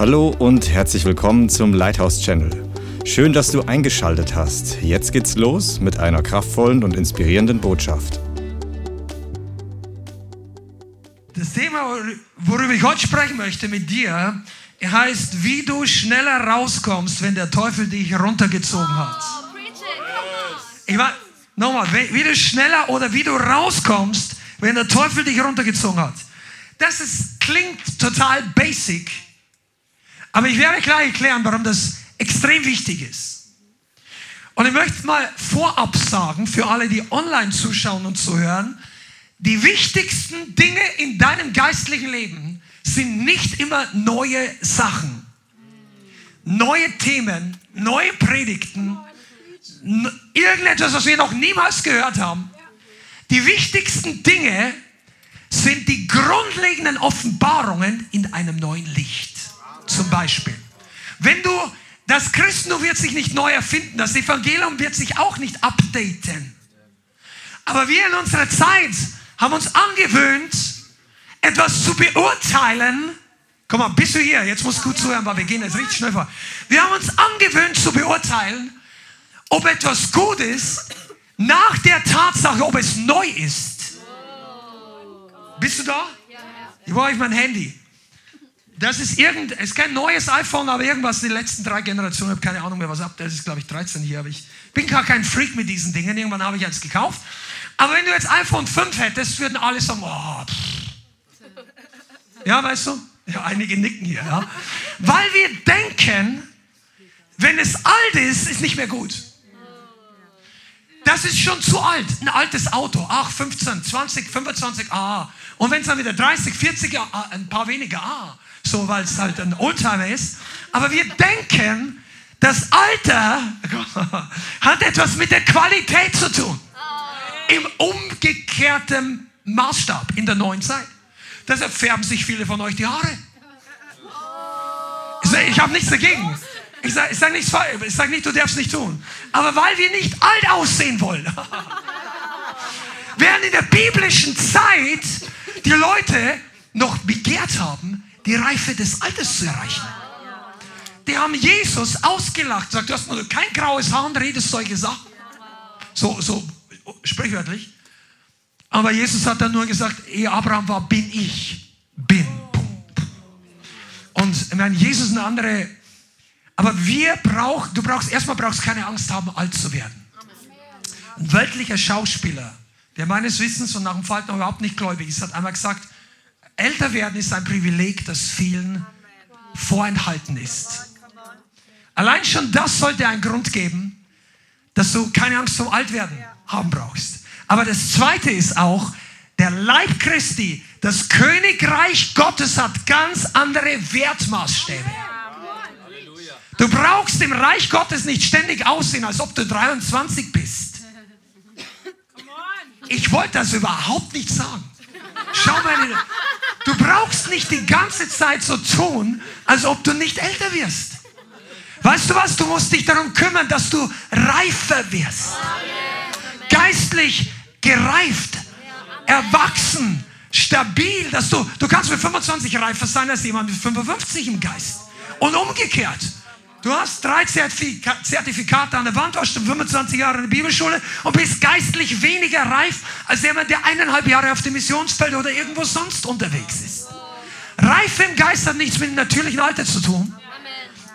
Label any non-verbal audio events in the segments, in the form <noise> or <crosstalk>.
Hallo und herzlich willkommen zum Lighthouse Channel. Schön, dass du eingeschaltet hast. Jetzt geht's los mit einer kraftvollen und inspirierenden Botschaft. Das Thema, worüber ich heute sprechen möchte mit dir, heißt, wie du schneller rauskommst, wenn der Teufel dich runtergezogen hat. Ich meine, nochmal, wie du schneller oder wie du rauskommst, wenn der Teufel dich runtergezogen hat. Das ist, klingt total basic, aber ich werde gleich erklären, warum das extrem wichtig ist. Und ich möchte mal vorab sagen, für alle, die online zuschauen und zuhören, die wichtigsten Dinge in deinem geistlichen Leben sind nicht immer neue Sachen, neue Themen, neue Predigten, irgendetwas, was wir noch niemals gehört haben. Die wichtigsten Dinge sind die grundlegenden Offenbarungen in einem neuen Licht. Zum Beispiel. Wenn du, das Christentum wird sich nicht neu erfinden, das Evangelium wird sich auch nicht updaten. Aber wir in unserer Zeit haben uns angewöhnt, etwas zu beurteilen. Komm mal, bist du hier? Jetzt musst du gut zuhören, weil wir gehen jetzt richtig schnell vor. Wir haben uns angewöhnt zu beurteilen, ob etwas gut ist, nach der Tatsache, ob es neu ist. Bist du da? Ich brauche mein Handy. Das ist irgend, ist kein neues iPhone, aber irgendwas in den letzten drei Generationen. Ich habe keine Ahnung mehr, was ab. Das ist, glaube ich, 13 hier. Aber ich bin gar kein Freak mit diesen Dingen. Irgendwann habe ich eins gekauft. Aber wenn du jetzt iPhone 5 hättest, würden alle sagen, oh, Ja, weißt du? Ja, einige nicken hier, ja. Weil wir denken, wenn es alt ist, ist nicht mehr gut. Das ist schon zu alt. Ein altes Auto. Ach, 15, 20, 25, ah. Und wenn es dann wieder 30, 40, ah, ein paar weniger, ah so weil es halt ein Oldtimer ist. Aber wir denken, das Alter <laughs> hat etwas mit der Qualität zu tun. Im umgekehrten Maßstab in der neuen Zeit. Deshalb färben sich viele von euch die Haare. Ich habe nichts dagegen. Ich sage sag nichts, ich sag nicht, du darfst nicht tun. Aber weil wir nicht alt aussehen wollen. <laughs> Während in der biblischen Zeit die Leute noch begehrt haben, die Reife des Alters zu erreichen. Die haben Jesus ausgelacht, sagt, du hast nur kein graues Haar und redest solche Sachen. So, so sprichwörtlich. Aber Jesus hat dann nur gesagt, ehe Abraham war, bin ich. Bin. Und ich meine, Jesus eine andere. Aber wir brauchen, du brauchst, erstmal brauchst keine Angst haben, alt zu werden. Ein weltlicher Schauspieler, der meines Wissens und nach dem Fall noch überhaupt nicht gläubig ist, hat einmal gesagt, Älter werden ist ein Privileg, das vielen vorenthalten ist. Allein schon das sollte einen Grund geben, dass du keine Angst zum Altwerden haben brauchst. Aber das Zweite ist auch, der Leib Christi, das Königreich Gottes hat ganz andere Wertmaßstäbe. Du brauchst im Reich Gottes nicht ständig aussehen, als ob du 23 bist. Ich wollte das überhaupt nicht sagen. Schau mal, Du brauchst nicht die ganze Zeit so tun, als ob du nicht älter wirst. Weißt du was? Du musst dich darum kümmern, dass du reifer wirst. Geistlich gereift, erwachsen, stabil, dass du, du kannst mit 25 reifer sein als jemand mit 55 im Geist. Und umgekehrt. Du hast drei Zertifikate an der Wand, schon 25 Jahre in der Bibelschule und bist geistlich weniger reif als jemand, der eineinhalb Jahre auf dem Missionsfeld oder irgendwo sonst unterwegs ist. Reife im Geist hat nichts mit dem natürlichen Alter zu tun.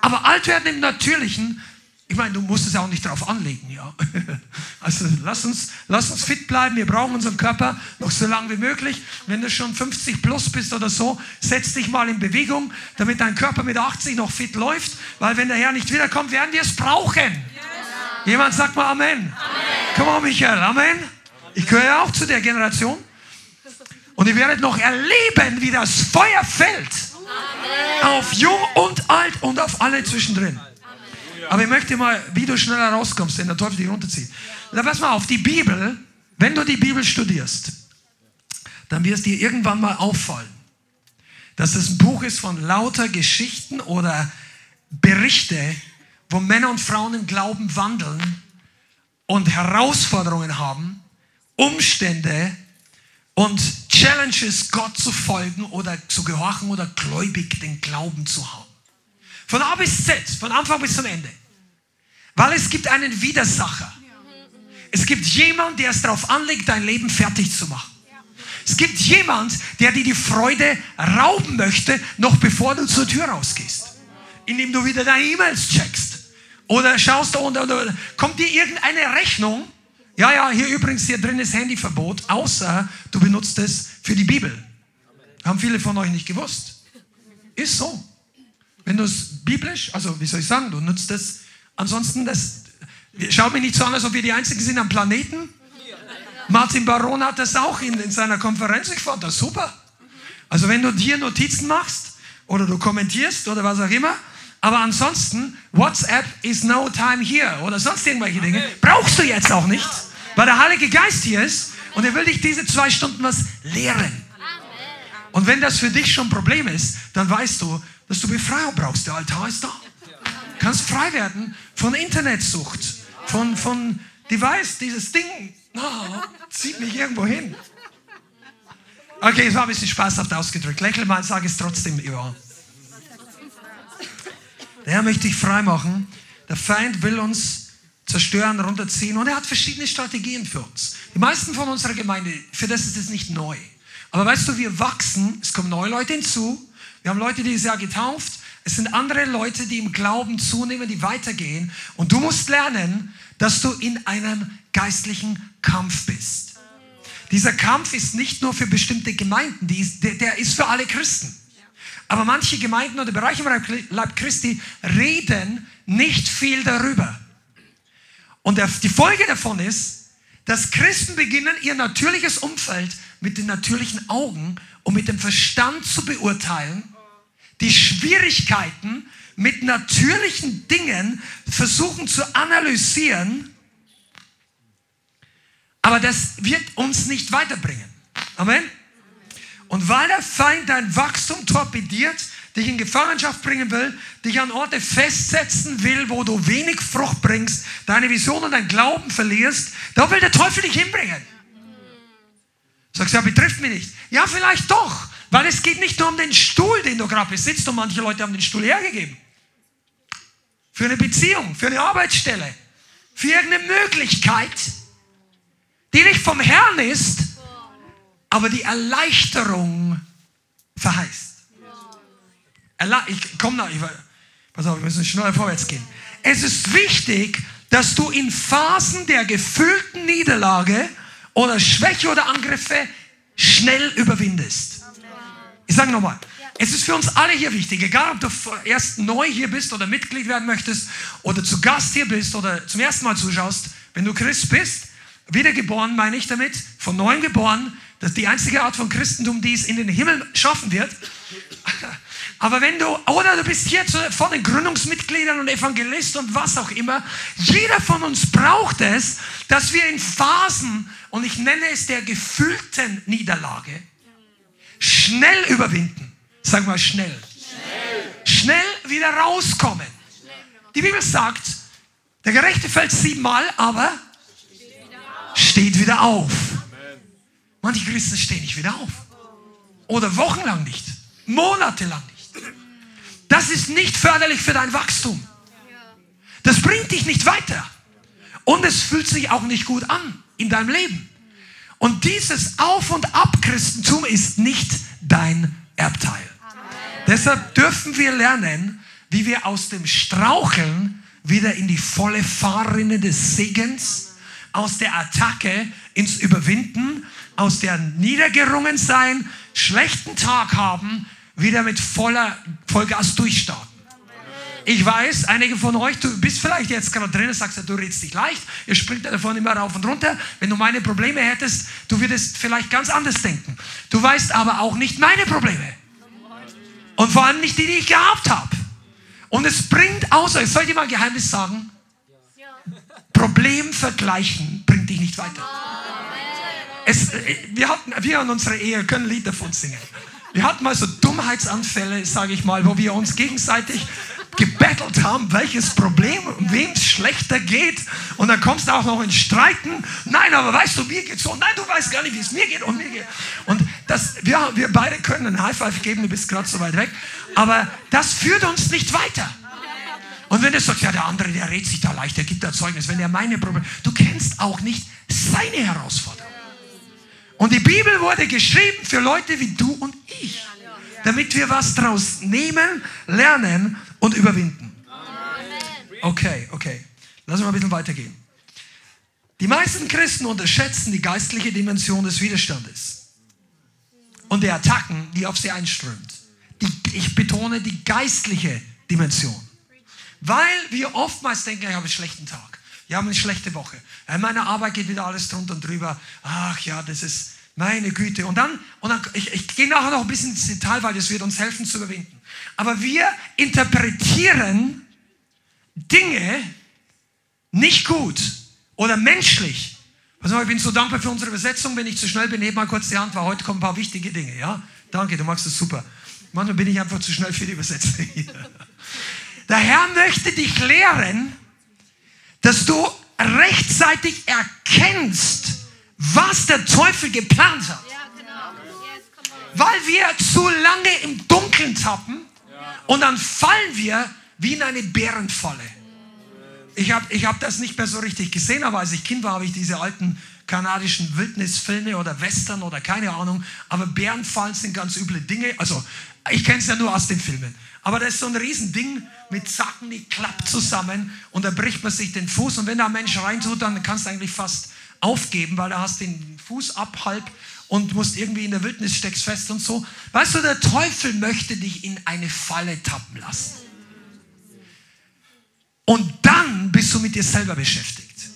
Aber alt werden im Natürlichen ich meine, du musst es ja auch nicht drauf anlegen, ja. <laughs> Also lass uns, lass uns fit bleiben. Wir brauchen unseren Körper noch so lange wie möglich. Wenn du schon 50 plus bist oder so, setz dich mal in Bewegung, damit dein Körper mit 80 noch fit läuft. Weil wenn der Herr nicht wiederkommt, werden wir es brauchen. Ja. Jemand sagt mal Amen. Amen. Komm mal, Michael, Amen. Ich gehöre ja auch zu der Generation. Und ihr werdet noch erleben, wie das Feuer fällt. Amen. Auf jung und alt und auf alle zwischendrin. Aber ich möchte mal, wie du schneller rauskommst, wenn der Teufel dich runterzieht. Na, pass mal auf, die Bibel, wenn du die Bibel studierst, dann wird es dir irgendwann mal auffallen, dass es ein Buch ist von lauter Geschichten oder Berichte, wo Männer und Frauen im Glauben wandeln und Herausforderungen haben, Umstände und Challenges, Gott zu folgen oder zu gehorchen oder gläubig den Glauben zu haben. Von A bis Z, von Anfang bis zum Ende. Weil es gibt einen Widersacher. Es gibt jemand, der es darauf anlegt, dein Leben fertig zu machen. Es gibt jemand, der dir die Freude rauben möchte, noch bevor du zur Tür rausgehst. Indem du wieder deine E-Mails checkst. Oder schaust du und, kommt dir irgendeine Rechnung. Ja, ja, hier übrigens, hier drin ist Handyverbot, außer du benutzt es für die Bibel. Haben viele von euch nicht gewusst. Ist so. Wenn du es biblisch, also wie soll ich sagen, du nutzt es, ansonsten, das, schaut mich nicht so an, als ob wir die Einzigen sind am Planeten. Martin Baron hat das auch in, in seiner Konferenz. Ich fand das super. Also wenn du dir Notizen machst oder du kommentierst oder was auch immer, aber ansonsten, WhatsApp is no time here oder sonst irgendwelche Dinge, brauchst du jetzt auch nicht, weil der Heilige Geist hier ist und er will dich diese zwei Stunden was lehren. Und wenn das für dich schon ein Problem ist, dann weißt du, dass du Befreiung brauchst. Der Altar ist da. Du kannst frei werden von Internetsucht, von, von Device, dieses Ding oh, zieht mich irgendwo hin. Okay, es war ein bisschen spaßhaft ausgedrückt. Lächel mal, sage es trotzdem, ja. Der Herr möchte dich frei machen. Der Feind will uns zerstören, runterziehen und er hat verschiedene Strategien für uns. Die meisten von unserer Gemeinde, für das ist es nicht neu. Aber weißt du, wir wachsen, es kommen neue Leute hinzu. Wir haben Leute dieses Jahr getauft. Es sind andere Leute, die im Glauben zunehmen, die weitergehen. Und du musst lernen, dass du in einem geistlichen Kampf bist. Dieser Kampf ist nicht nur für bestimmte Gemeinden, ist, der, der ist für alle Christen. Aber manche Gemeinden oder Bereiche im Leib Christi reden nicht viel darüber. Und die Folge davon ist, dass Christen beginnen, ihr natürliches Umfeld mit den natürlichen Augen und mit dem Verstand zu beurteilen, die Schwierigkeiten mit natürlichen Dingen versuchen zu analysieren, aber das wird uns nicht weiterbringen. Amen. Und weil der Feind dein Wachstum torpediert, dich in Gefangenschaft bringen will, dich an Orte festsetzen will, wo du wenig Frucht bringst, deine Vision und dein Glauben verlierst, da will der Teufel dich hinbringen. Sagst du, ja, betrifft mich nicht. Ja, vielleicht doch, weil es geht nicht nur um den Stuhl, den du gerade besitzt und manche Leute haben den Stuhl hergegeben. Für eine Beziehung, für eine Arbeitsstelle, für irgendeine Möglichkeit, die nicht vom Herrn ist, aber die Erleichterung verheißt. Ich komme noch, ich, pass auf, wir müssen schneller vorwärts gehen. Es ist wichtig, dass du in Phasen der gefühlten Niederlage oder Schwäche oder Angriffe schnell überwindest. Ich sage nochmal, es ist für uns alle hier wichtig, egal ob du erst neu hier bist oder Mitglied werden möchtest oder zu Gast hier bist oder zum ersten Mal zuschaust, wenn du Christ bist, wiedergeboren meine ich damit, von neuem geboren, das ist die einzige Art von Christentum, die es in den Himmel schaffen wird. <laughs> Aber wenn du, oder du bist hier von den Gründungsmitgliedern und Evangelisten und was auch immer, jeder von uns braucht es, dass wir in Phasen, und ich nenne es der gefühlten Niederlage, schnell überwinden. Sag mal schnell. Schnell, schnell wieder rauskommen. Die Bibel sagt, der Gerechte fällt siebenmal, aber steht wieder auf. Manche Christen stehen nicht wieder auf. Oder wochenlang nicht. Monatelang nicht. Das ist nicht förderlich für dein Wachstum. Das bringt dich nicht weiter. Und es fühlt sich auch nicht gut an in deinem Leben. Und dieses Auf- und Ab-Christentum ist nicht dein Erbteil. Amen. Deshalb dürfen wir lernen, wie wir aus dem Straucheln wieder in die volle Fahrrinne des Segens, aus der Attacke ins Überwinden aus der niedergerungen sein, schlechten Tag haben, wieder mit voller Vollgas durchstarten. Ich weiß, einige von euch, du bist vielleicht jetzt gerade drin und sagst, du redest dich leicht, ihr springt davon immer rauf und runter. Wenn du meine Probleme hättest, du würdest vielleicht ganz anders denken. Du weißt aber auch nicht meine Probleme. Und vor allem nicht die, die ich gehabt habe. Und es bringt außer, ich soll dir mal ein Geheimnis sagen, Problem vergleichen bringt dich nicht weiter. Es, wir, hatten, wir in unserer Ehe können Lieder davon singen. Wir hatten mal so Dummheitsanfälle, sage ich mal, wo wir uns gegenseitig gebettelt haben, welches Problem, wem es schlechter geht. Und dann kommst du auch noch in Streiten. Nein, aber weißt du, mir geht so. Nein, du weißt gar nicht, wie es mir geht und mir geht. Und das, wir, wir beide können einen High Five geben, du bist gerade so weit weg. Aber das führt uns nicht weiter. Und wenn du sagst, ja, der andere, der redet sich da leicht, der gibt da Zeugnis, wenn er meine Probleme, du kennst auch nicht seine Herausforderung. Und die Bibel wurde geschrieben für Leute wie du und ich, damit wir was draus nehmen, lernen und überwinden. Okay, okay. Lass uns mal ein bisschen weitergehen. Die meisten Christen unterschätzen die geistliche Dimension des Widerstandes und der Attacken, die auf sie einströmt. Die, ich betone die geistliche Dimension. Weil wir oftmals denken, ich habe einen schlechten Tag. Ich habe eine schlechte Woche. In meiner Arbeit geht wieder alles drunter und drüber. Ach ja, das ist meine Güte. Und dann, und dann ich, ich gehe nachher noch ein bisschen ins Detail, weil das wird uns helfen zu überwinden. Aber wir interpretieren Dinge nicht gut oder menschlich. Also ich bin so dankbar für unsere Übersetzung. Wenn ich zu schnell bin, heb mal kurz die Hand, weil heute kommen ein paar wichtige Dinge. Ja, danke, du machst es super. Manchmal bin ich einfach zu schnell für die Übersetzung. Der Herr möchte dich lehren, dass du rechtzeitig erkennst, was der Teufel geplant hat. Weil wir zu lange im Dunkeln tappen und dann fallen wir wie in eine Bärenfalle. Ich habe ich hab das nicht mehr so richtig gesehen, aber als ich Kind war, habe ich diese alten kanadischen Wildnisfilme oder Western oder keine Ahnung. Aber Bärenfallen sind ganz üble Dinge. Also ich kenne es ja nur aus den Filmen. Aber das ist so ein Riesending mit Zacken, die klappt zusammen und da bricht man sich den Fuß. Und wenn da ein Mensch reintut, dann kannst du eigentlich fast aufgeben, weil da hast den Fuß ab halb und musst irgendwie in der Wildnis steckst fest und so. Weißt du, der Teufel möchte dich in eine Falle tappen lassen. Und dann bist du mit dir selber beschäftigt.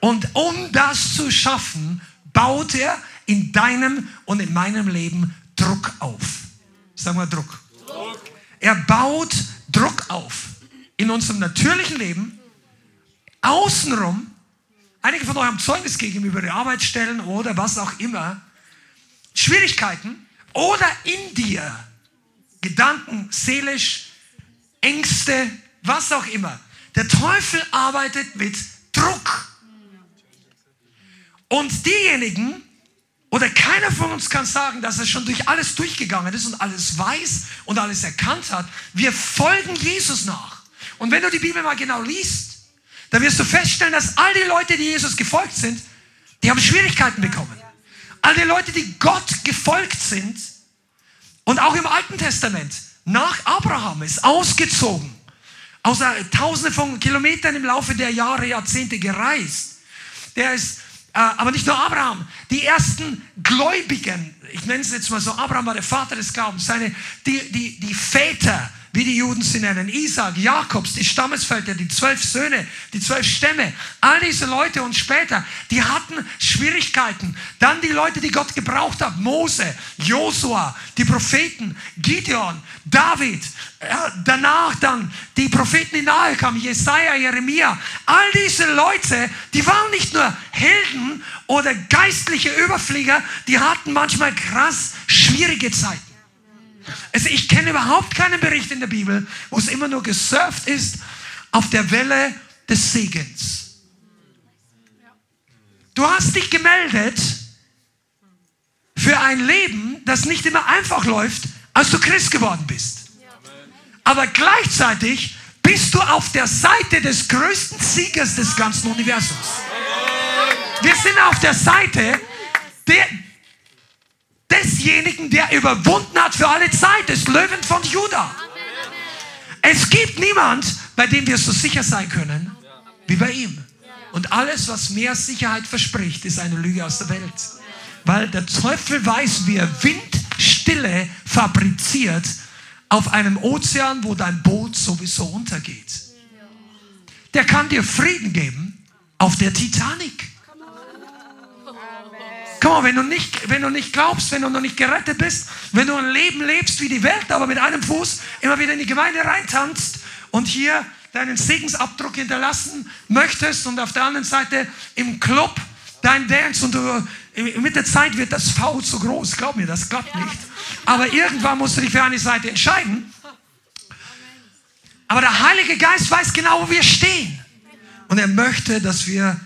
Und um das zu schaffen, baut er in deinem und in meinem Leben Druck auf. Sag mal Druck. Druck. Er baut Druck auf in unserem natürlichen Leben, außenrum. Einige von euch haben Zeugnis gegenüber ihre Arbeitsstellen oder was auch immer. Schwierigkeiten oder in dir. Gedanken, seelisch, Ängste, was auch immer. Der Teufel arbeitet mit Druck. Und diejenigen, oder keiner von uns kann sagen, dass er schon durch alles durchgegangen ist und alles weiß und alles erkannt hat. Wir folgen Jesus nach. Und wenn du die Bibel mal genau liest, dann wirst du feststellen, dass all die Leute, die Jesus gefolgt sind, die haben Schwierigkeiten bekommen. All die Leute, die Gott gefolgt sind und auch im Alten Testament nach Abraham ist ausgezogen außer tausende von Kilometern im Laufe der Jahre, Jahrzehnte gereist. Der ist, äh, aber nicht nur Abraham, die ersten Gläubigen, ich nenne es jetzt mal so, Abraham war der Vater des Glaubens, seine, die, die, die Väter, wie die Juden sie nennen, Isaac, Jakobs, die Stammesväter, die zwölf Söhne, die zwölf Stämme, all diese Leute und später, die hatten Schwierigkeiten. Dann die Leute, die Gott gebraucht hat, Mose, Josua, die Propheten, Gideon, David, danach dann die Propheten, die nahe kamen, Jesaja, Jeremia, all diese Leute, die waren nicht nur Helden oder geistliche Überflieger, die hatten manchmal krass schwierige Zeiten. Also ich kenne überhaupt keinen Bericht in der Bibel, wo es immer nur gesurft ist auf der Welle des Segens. Du hast dich gemeldet für ein Leben, das nicht immer einfach läuft, als du Christ geworden bist. Aber gleichzeitig bist du auf der Seite des größten Siegers des ganzen Universums. Wir sind auf der Seite der, desjenigen, der überwunden hat für alle Zeit, des Löwen von Juda. Es gibt niemand, bei dem wir so sicher sein können wie bei ihm. Und alles, was mehr Sicherheit verspricht, ist eine Lüge aus der Welt. Weil der Teufel weiß, wie er Windstille fabriziert auf einem Ozean, wo dein Boot sowieso untergeht. Der kann dir Frieden geben auf der Titanic. Komm mal, wenn du, nicht, wenn du nicht glaubst, wenn du noch nicht gerettet bist, wenn du ein Leben lebst wie die Welt, aber mit einem Fuß immer wieder in die Gemeinde reintanzt und hier deinen Segensabdruck hinterlassen möchtest und auf der anderen Seite im Club dein Dance und du, mit der Zeit wird das V zu groß. Glaub mir, das klappt nicht. Aber irgendwann musst du dich für eine Seite entscheiden. Aber der Heilige Geist weiß genau, wo wir stehen. Und er möchte, dass wir,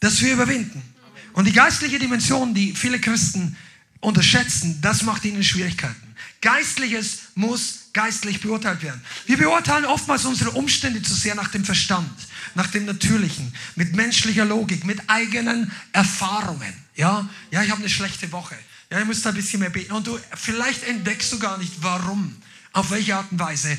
dass wir überwinden. Und die geistliche Dimension, die viele Christen unterschätzen, das macht ihnen Schwierigkeiten. Geistliches muss geistlich beurteilt werden. Wir beurteilen oftmals unsere Umstände zu sehr nach dem Verstand, nach dem Natürlichen, mit menschlicher Logik, mit eigenen Erfahrungen. Ja, ja, ich habe eine schlechte Woche. Ja, ich muss da ein bisschen mehr beten. Und du, vielleicht entdeckst du gar nicht, warum, auf welche Art und Weise,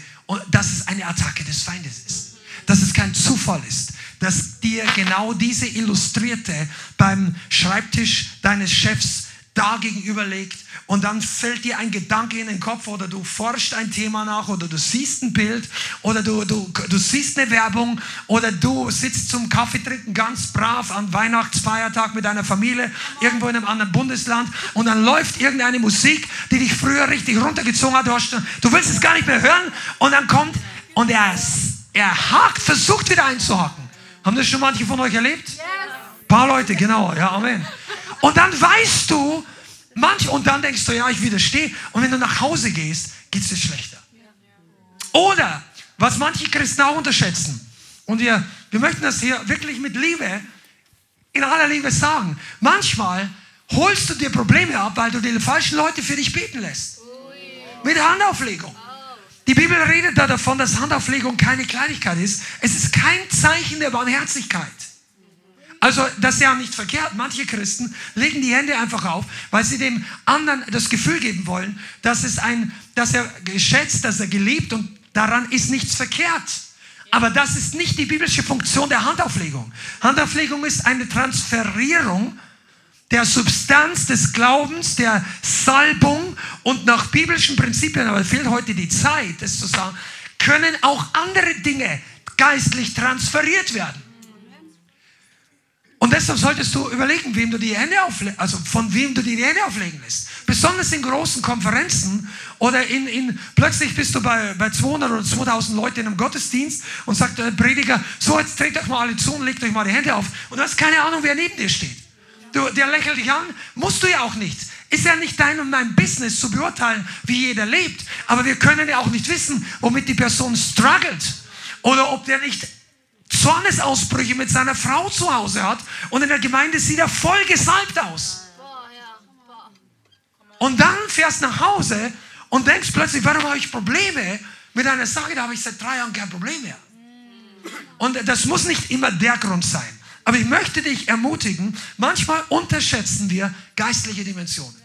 dass es eine Attacke des Feindes ist. Dass es kein Zufall ist, dass dir genau diese Illustrierte beim Schreibtisch deines Chefs da gegenüber liegt und dann fällt dir ein Gedanke in den Kopf oder du forschst ein Thema nach oder du siehst ein Bild oder du, du, du siehst eine Werbung oder du sitzt zum Kaffee trinken ganz brav am Weihnachtsfeiertag mit deiner Familie irgendwo in einem anderen Bundesland und dann läuft irgendeine Musik, die dich früher richtig runtergezogen hat. Du, hast, du willst es gar nicht mehr hören und dann kommt und er, er hakt, versucht wieder einzuhaken. Haben das schon manche von euch erlebt? Ein paar Leute, genau, ja, Amen. Und dann weißt du, manch, und dann denkst du, ja, ich widerstehe. Und wenn du nach Hause gehst, geht es dir schlechter. Oder, was manche Christen auch unterschätzen, und wir, wir möchten das hier wirklich mit Liebe, in aller Liebe sagen, manchmal holst du dir Probleme ab, weil du die falschen Leute für dich beten lässt. Mit Handauflegung. Die Bibel redet da davon, dass Handauflegung keine Kleinigkeit ist. Es ist kein Zeichen der Barmherzigkeit. Also das ist ja nicht verkehrt. Manche Christen legen die Hände einfach auf, weil sie dem anderen das Gefühl geben wollen, dass, es ein, dass er geschätzt, dass er geliebt und daran ist nichts verkehrt. Aber das ist nicht die biblische Funktion der Handauflegung. Handauflegung ist eine Transferierung der Substanz des Glaubens, der Salbung und nach biblischen Prinzipien, aber fehlt heute die Zeit, das zu sagen, können auch andere Dinge geistlich transferiert werden. Und deshalb solltest du überlegen, wem du die Hände aufle also von wem du die Hände auflegen lässt. Besonders in großen Konferenzen oder in, in plötzlich bist du bei, bei 200 oder 2000 Leuten in einem Gottesdienst und sagt der Prediger, so jetzt dreht euch mal alle zu und legt euch mal die Hände auf. Und du hast keine Ahnung, wer neben dir steht. Du, der lächelt dich an, musst du ja auch nicht. Ist ja nicht dein und mein Business zu beurteilen, wie jeder lebt. Aber wir können ja auch nicht wissen, womit die Person struggelt. Oder ob der nicht Zornesausbrüche mit seiner Frau zu Hause hat und in der Gemeinde sieht er voll gesalbt aus. Und dann fährst nach Hause und denkst plötzlich, warum habe ich Probleme mit einer Sache, da habe ich seit drei Jahren kein Problem mehr. Und das muss nicht immer der Grund sein. Aber ich möchte dich ermutigen, manchmal unterschätzen wir geistliche Dimensionen.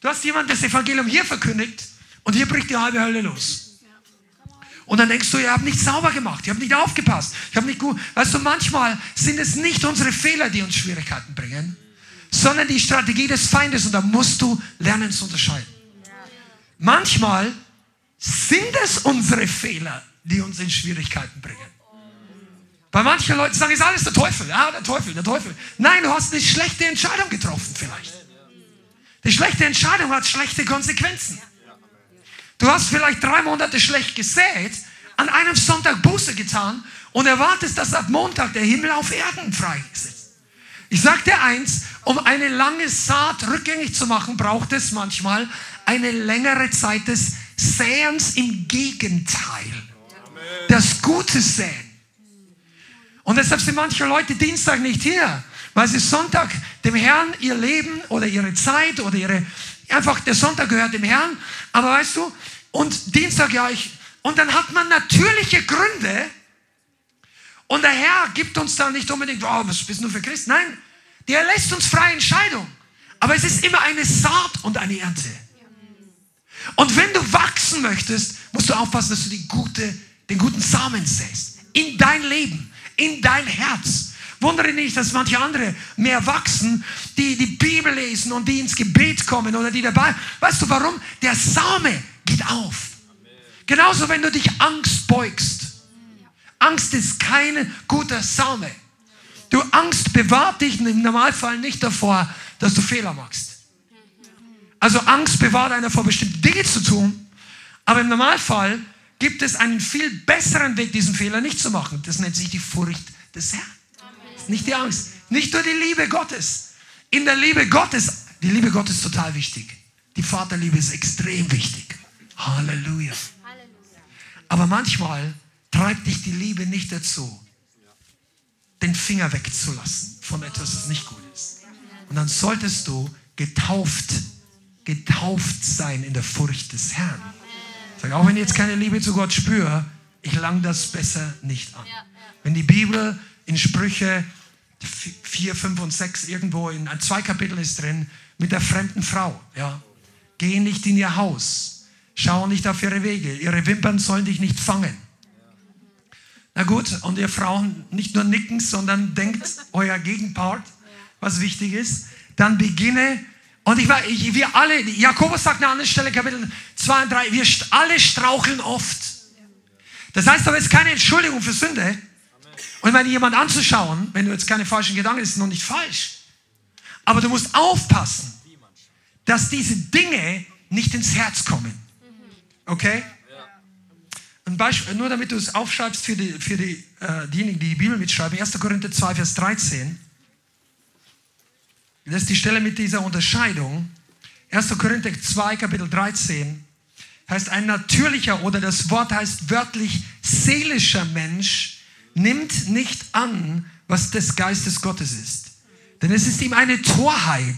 Du hast jemand das Evangelium hier verkündigt und hier bricht die halbe Hölle los. Und dann denkst du, ihr habt nicht sauber gemacht, ihr habt nicht aufgepasst, ich habe nicht gut. Weißt du, manchmal sind es nicht unsere Fehler, die uns Schwierigkeiten bringen, sondern die Strategie des Feindes und da musst du lernen zu unterscheiden. Manchmal sind es unsere Fehler, die uns in Schwierigkeiten bringen. Bei manchen Leuten sagen, ist alles der Teufel, ja, der Teufel, der Teufel. Nein, du hast eine schlechte Entscheidung getroffen vielleicht. Die schlechte Entscheidung hat schlechte Konsequenzen. Du hast vielleicht drei Monate schlecht gesät, an einem Sonntag Buße getan und erwartest, dass ab Montag der Himmel auf Erden freigesetzt. Ich sage dir eins, um eine lange Saat rückgängig zu machen, braucht es manchmal eine längere Zeit des Säens im Gegenteil. Das Gute säen. Und deshalb sind manche Leute Dienstag nicht hier, weil sie Sonntag dem Herrn ihr Leben oder ihre Zeit oder ihre, einfach der Sonntag gehört dem Herrn. Aber weißt du, und Dienstag, ja, ich, und dann hat man natürliche Gründe. Und der Herr gibt uns da nicht unbedingt, oh, was bist du für Christ? Nein, der lässt uns freie Entscheidung. Aber es ist immer eine Saat und eine Ernte. Und wenn du wachsen möchtest, musst du aufpassen, dass du die gute, den guten Samen säst. In dein Leben in dein Herz. Wundere nicht, dass manche andere mehr wachsen, die die Bibel lesen und die ins Gebet kommen oder die dabei. Weißt du warum? Der Same geht auf. Genauso, wenn du dich Angst beugst. Angst ist kein guter Same. Du Angst bewahrt dich im Normalfall nicht davor, dass du Fehler machst. Also Angst bewahrt einer vor bestimmte Dinge zu tun, aber im Normalfall gibt es einen viel besseren Weg, diesen Fehler nicht zu machen. Das nennt sich die Furcht des Herrn. Nicht die Angst, nicht nur die Liebe Gottes. In der Liebe Gottes, die Liebe Gottes ist total wichtig. Die Vaterliebe ist extrem wichtig. Halleluja. Aber manchmal treibt dich die Liebe nicht dazu, den Finger wegzulassen von etwas, das nicht gut ist. Und dann solltest du getauft getauft sein in der Furcht des Herrn. Sag, auch wenn ich jetzt keine Liebe zu Gott spüre, ich lang das besser nicht an. Wenn die Bibel in Sprüche 4, 5 und 6 irgendwo in zwei Kapiteln ist drin, mit der fremden Frau, ja. Geh nicht in ihr Haus. Schau nicht auf ihre Wege. Ihre Wimpern sollen dich nicht fangen. Na gut, und ihr Frauen nicht nur nicken, sondern denkt euer Gegenpart, was wichtig ist. Dann beginne und ich, ich, wir alle, Jakobus sagt an einer anderen Stelle, Kapitel 2 und 3, wir alle straucheln oft. Das heißt aber, es ist keine Entschuldigung für Sünde. Und wenn jemand anzuschauen, wenn du jetzt keine falschen Gedanken hast, ist noch nicht falsch. Aber du musst aufpassen, dass diese Dinge nicht ins Herz kommen. Okay? Ein Beispiel, nur damit du es aufschreibst für, die, für die, äh, diejenigen, die die Bibel mitschreiben. 1. Korinther 2, Vers 13. Das ist die Stelle mit dieser Unterscheidung. 1. Korinther 2, Kapitel 13 heißt ein natürlicher oder das Wort heißt wörtlich seelischer Mensch nimmt nicht an, was des Geistes Gottes ist. Denn es ist ihm eine Torheit.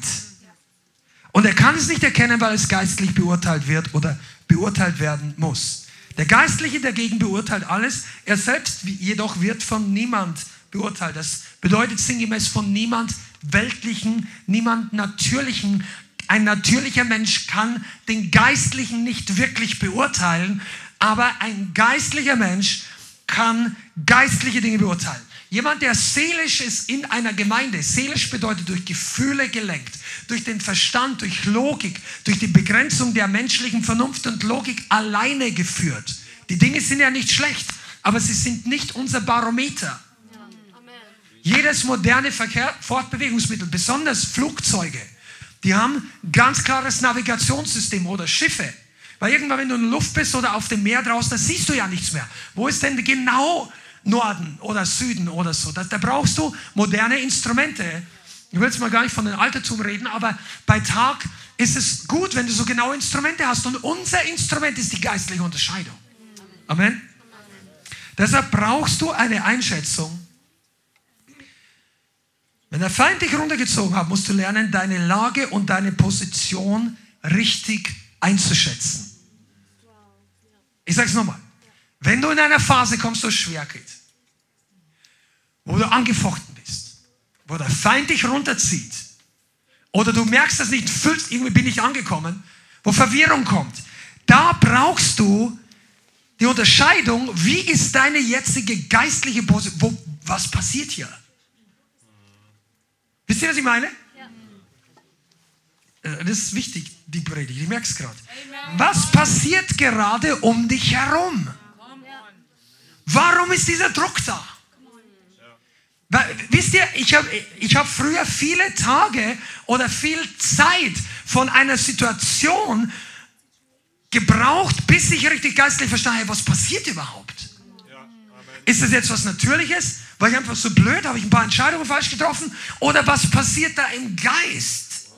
Und er kann es nicht erkennen, weil es geistlich beurteilt wird oder beurteilt werden muss. Der Geistliche dagegen beurteilt alles. Er selbst jedoch wird von niemand beurteilt. Das bedeutet sinngemäß von niemand weltlichen, niemand natürlichen. Ein natürlicher Mensch kann den Geistlichen nicht wirklich beurteilen, aber ein geistlicher Mensch kann geistliche Dinge beurteilen. Jemand, der seelisch ist in einer Gemeinde, seelisch bedeutet durch Gefühle gelenkt, durch den Verstand, durch Logik, durch die Begrenzung der menschlichen Vernunft und Logik alleine geführt. Die Dinge sind ja nicht schlecht, aber sie sind nicht unser Barometer. Jedes moderne Verkehr, Fortbewegungsmittel, besonders Flugzeuge, die haben ganz klares Navigationssystem oder Schiffe. Weil irgendwann, wenn du in der Luft bist oder auf dem Meer draußen, da siehst du ja nichts mehr. Wo ist denn genau Norden oder Süden oder so? Da, da brauchst du moderne Instrumente. Ich will jetzt mal gar nicht von dem Altertum reden, aber bei Tag ist es gut, wenn du so genaue Instrumente hast. Und unser Instrument ist die geistliche Unterscheidung. Amen. Deshalb brauchst du eine Einschätzung wenn der Feind dich runtergezogen hat, musst du lernen, deine Lage und deine Position richtig einzuschätzen. Ich sage es nochmal. Wenn du in einer Phase kommst, wo es schwer geht, wo du angefochten bist, wo der Feind dich runterzieht, oder du merkst das nicht, fühlst, irgendwie bin ich angekommen, wo Verwirrung kommt, da brauchst du die Unterscheidung, wie ist deine jetzige geistliche Position, was passiert hier? Wisst ihr, was ich meine? Ja. Äh, das ist wichtig, die Predigt. Ich merke es gerade. Was passiert gerade um dich herum? Warum ist dieser Druck da? Wisst ihr, ich habe ich hab früher viele Tage oder viel Zeit von einer Situation gebraucht, bis ich richtig geistlich verstanden habe, was passiert überhaupt. Ist das jetzt was Natürliches? War ich einfach so blöd? Habe ich ein paar Entscheidungen falsch getroffen? Oder was passiert da im Geist?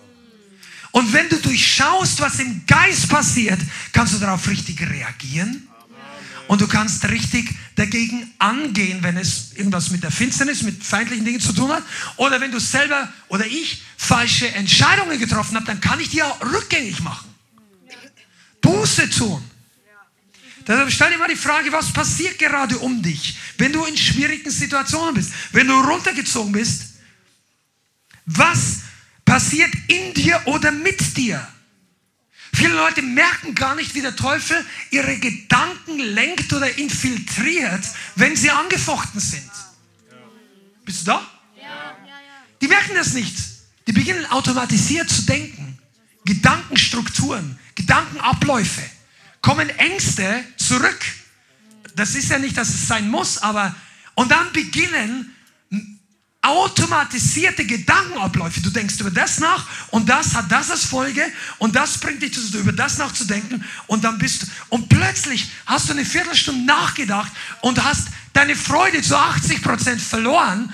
Und wenn du durchschaust, was im Geist passiert, kannst du darauf richtig reagieren. Und du kannst richtig dagegen angehen, wenn es irgendwas mit der Finsternis, mit feindlichen Dingen zu tun hat. Oder wenn du selber oder ich falsche Entscheidungen getroffen habe, dann kann ich die auch rückgängig machen. Buße tun. Deshalb stell dir mal die Frage, was passiert gerade um dich, wenn du in schwierigen Situationen bist, wenn du runtergezogen bist? Was passiert in dir oder mit dir? Viele Leute merken gar nicht, wie der Teufel ihre Gedanken lenkt oder infiltriert, wenn sie angefochten sind. Bist du da? Die merken das nicht. Die beginnen automatisiert zu denken. Gedankenstrukturen, Gedankenabläufe kommen Ängste zurück. Das ist ja nicht, dass es sein muss, aber und dann beginnen automatisierte Gedankenabläufe. Du denkst über das nach und das hat das als Folge und das bringt dich dazu, über das nachzudenken und dann bist du und plötzlich hast du eine Viertelstunde nachgedacht und hast deine Freude zu 80 Prozent verloren,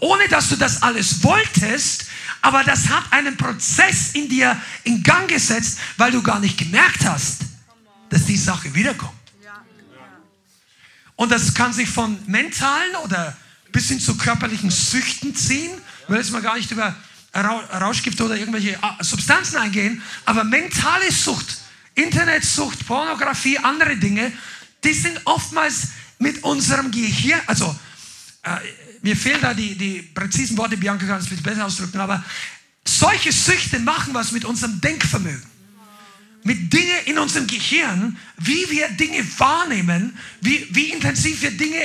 ohne dass du das alles wolltest, aber das hat einen Prozess in dir in Gang gesetzt, weil du gar nicht gemerkt hast, dass die Sache wiederkommt. Und das kann sich von mentalen oder bis hin zu körperlichen Süchten ziehen. Ich will jetzt mal gar nicht über Rauschgifte oder irgendwelche äh, Substanzen eingehen, aber mentale Sucht, Internetsucht, Pornografie, andere Dinge, die sind oftmals mit unserem Gehirn, also äh, mir fehlen da die, die präzisen Worte, Bianca kann es besser ausdrücken, aber solche Süchte machen was mit unserem Denkvermögen. Mit Dingen in unserem Gehirn, wie wir Dinge wahrnehmen, wie, wie intensiv wir Dinge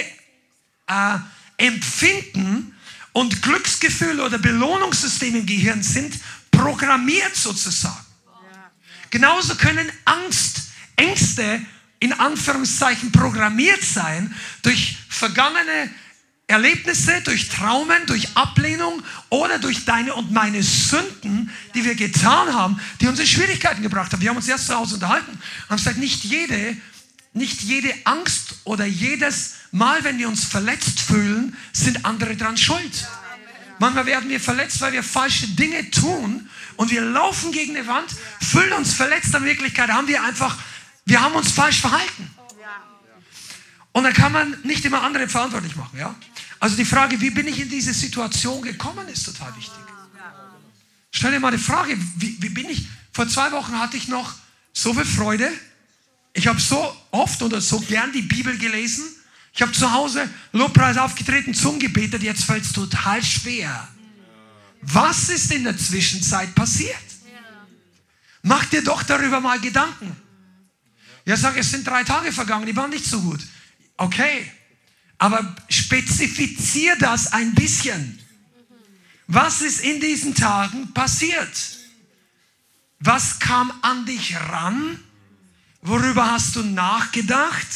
äh, empfinden und Glücksgefühle oder Belohnungssysteme im Gehirn sind programmiert sozusagen. Genauso können Angst, Ängste in Anführungszeichen programmiert sein durch vergangene Erlebnisse, durch Traumen, durch Ablehnung oder durch deine und meine Sünden, die wir getan haben, die uns in Schwierigkeiten gebracht haben. Wir haben uns erst zu Hause unterhalten und haben gesagt, nicht jede, nicht jede Angst oder jedes Mal, wenn wir uns verletzt fühlen, sind andere dran schuld. Manchmal werden wir verletzt, weil wir falsche Dinge tun und wir laufen gegen eine Wand, fühlen uns verletzt. In Wirklichkeit haben wir einfach, wir haben uns falsch verhalten. Und dann kann man nicht immer andere verantwortlich machen, ja? Also die Frage, wie bin ich in diese Situation gekommen, ist total wichtig. Stell dir mal die Frage, wie, wie bin ich, vor zwei Wochen hatte ich noch so viel Freude. Ich habe so oft oder so gern die Bibel gelesen. Ich habe zu Hause Lobpreis aufgetreten, Zungen gebetet, jetzt fällt es total schwer. Was ist in der Zwischenzeit passiert? Mach dir doch darüber mal Gedanken. Ja, sag, es sind drei Tage vergangen, die waren nicht so gut. Okay, aber spezifizier das ein bisschen. Was ist in diesen Tagen passiert? Was kam an dich ran? Worüber hast du nachgedacht?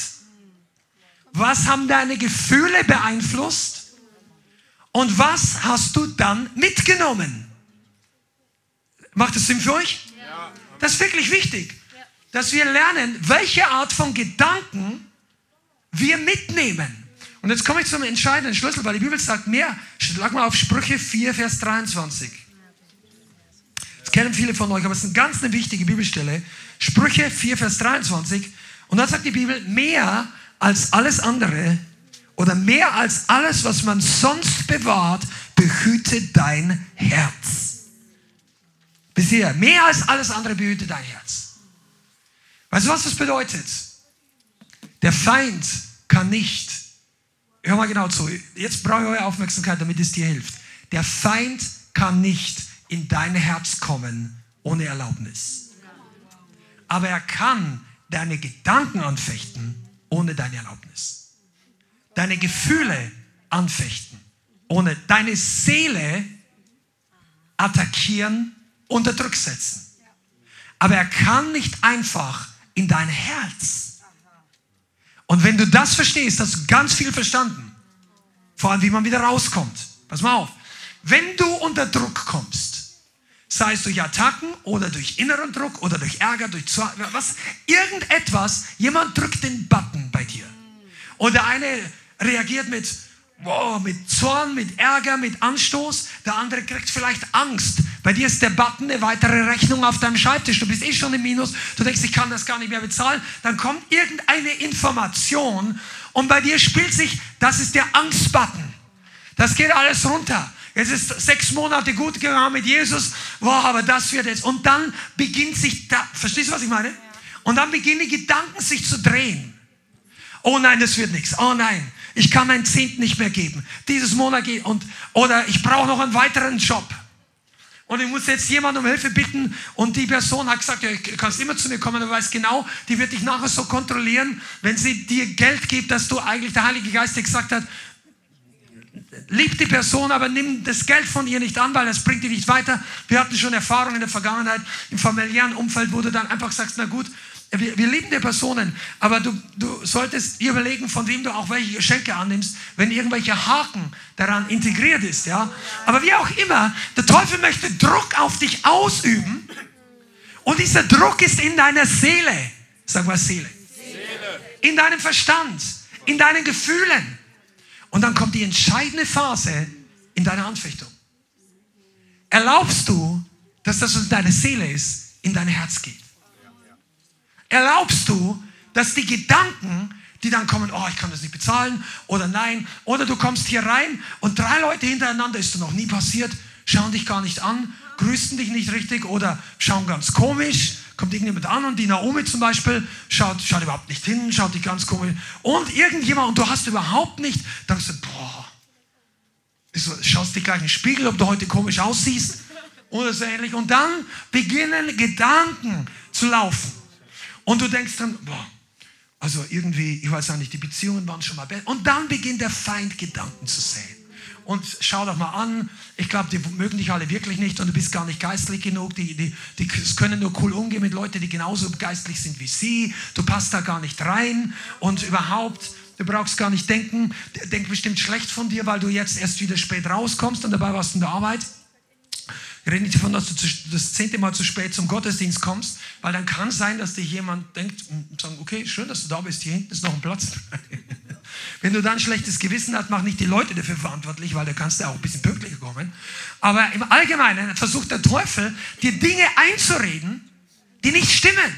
Was haben deine Gefühle beeinflusst? Und was hast du dann mitgenommen? Macht das Sinn für euch? Das ist wirklich wichtig, dass wir lernen, welche Art von Gedanken wir mitnehmen. Und jetzt komme ich zum entscheidenden Schlüssel, weil die Bibel sagt mehr. Schlag mal auf Sprüche 4, Vers 23. Das kennen viele von euch, aber es ist eine ganz eine wichtige Bibelstelle. Sprüche 4, Vers 23. Und dann sagt die Bibel, mehr als alles andere oder mehr als alles, was man sonst bewahrt, behüte dein Herz. Bisher, mehr als alles andere behüte dein Herz. Weißt du, was das bedeutet? Der Feind kann nicht Hör mal genau zu. Jetzt brauche ich eure Aufmerksamkeit, damit es dir hilft. Der Feind kann nicht in dein Herz kommen ohne Erlaubnis. Aber er kann deine Gedanken anfechten ohne deine Erlaubnis. Deine Gefühle anfechten ohne deine Seele attackieren, unter Druck setzen. Aber er kann nicht einfach in dein Herz und wenn du das verstehst, hast du ganz viel verstanden. Vor allem, wie man wieder rauskommt. Pass mal auf. Wenn du unter Druck kommst, sei es durch Attacken oder durch inneren Druck oder durch Ärger, durch was, irgendetwas, jemand drückt den Button bei dir. Und der eine reagiert mit, wow, mit Zorn, mit Ärger, mit Anstoß. Der andere kriegt vielleicht Angst. Bei dir ist der Button eine weitere Rechnung auf deinem Schreibtisch. Du bist eh schon im Minus. Du denkst, ich kann das gar nicht mehr bezahlen. Dann kommt irgendeine Information und bei dir spielt sich, das ist der Angstbutton. Das geht alles runter. Es ist sechs Monate gut gegangen mit Jesus. Wow, aber das wird jetzt. Und dann beginnt sich, da, verstehst du, was ich meine? Und dann beginnen die Gedanken sich zu drehen. Oh nein, das wird nichts. Oh nein, ich kann meinen Zehnten nicht mehr geben. Dieses Monat geht und oder ich brauche noch einen weiteren Job. Und ich muss jetzt jemanden um Hilfe bitten und die Person hat gesagt, ja, du kannst immer zu mir kommen, du weißt genau, die wird dich nachher so kontrollieren, wenn sie dir Geld gibt, dass du eigentlich der Heilige Geist dir gesagt hat, lieb die Person, aber nimm das Geld von ihr nicht an, weil das bringt dich nicht weiter. Wir hatten schon Erfahrungen in der Vergangenheit im familiären Umfeld, wo du dann einfach sagst, na gut, wir, wir lieben die Personen, aber du, du solltest dir überlegen, von wem du auch welche Geschenke annimmst, wenn irgendwelche Haken daran integriert ist. Ja? Aber wie auch immer, der Teufel möchte Druck auf dich ausüben und dieser Druck ist in deiner Seele. Sag mal Seele. Seele. In deinem Verstand, in deinen Gefühlen. Und dann kommt die entscheidende Phase in deiner Anfechtung. Erlaubst du, dass das, was in deiner Seele ist, in dein Herz geht? Erlaubst du, dass die Gedanken, die dann kommen, oh, ich kann das nicht bezahlen oder nein, oder du kommst hier rein und drei Leute hintereinander, ist dir noch nie passiert, schauen dich gar nicht an, grüßen dich nicht richtig oder schauen ganz komisch. Kommt irgendjemand an und die Naomi zum Beispiel schaut, schaut überhaupt nicht hin, schaut dich ganz komisch. Und irgendjemand, und du hast überhaupt nicht, dann sagst du, boah, schaust dich gleich in den Spiegel, ob du heute komisch aussiehst oder so ähnlich. Und dann beginnen Gedanken zu laufen. Und du denkst dann, boah, also irgendwie, ich weiß auch nicht, die Beziehungen waren schon mal besser. Und dann beginnt der Feind Gedanken zu sehen. Und schau doch mal an, ich glaube, die mögen dich alle wirklich nicht und du bist gar nicht geistlich genug. Die, die, die können nur cool umgehen mit Leuten, die genauso geistlich sind wie sie. Du passt da gar nicht rein und überhaupt, du brauchst gar nicht denken. Denk bestimmt schlecht von dir, weil du jetzt erst wieder spät rauskommst und dabei warst du in der Arbeit. Ich rede nicht davon, dass du das zehnte Mal zu spät zum Gottesdienst kommst, weil dann kann sein, dass dich jemand denkt, sagen, okay, schön, dass du da bist, hier hinten ist noch ein Platz. <laughs> Wenn du dann ein schlechtes Gewissen hast, mach nicht die Leute dafür verantwortlich, weil da kannst du auch ein bisschen pünktlicher kommen. Aber im Allgemeinen versucht der Teufel, dir Dinge einzureden, die nicht stimmen.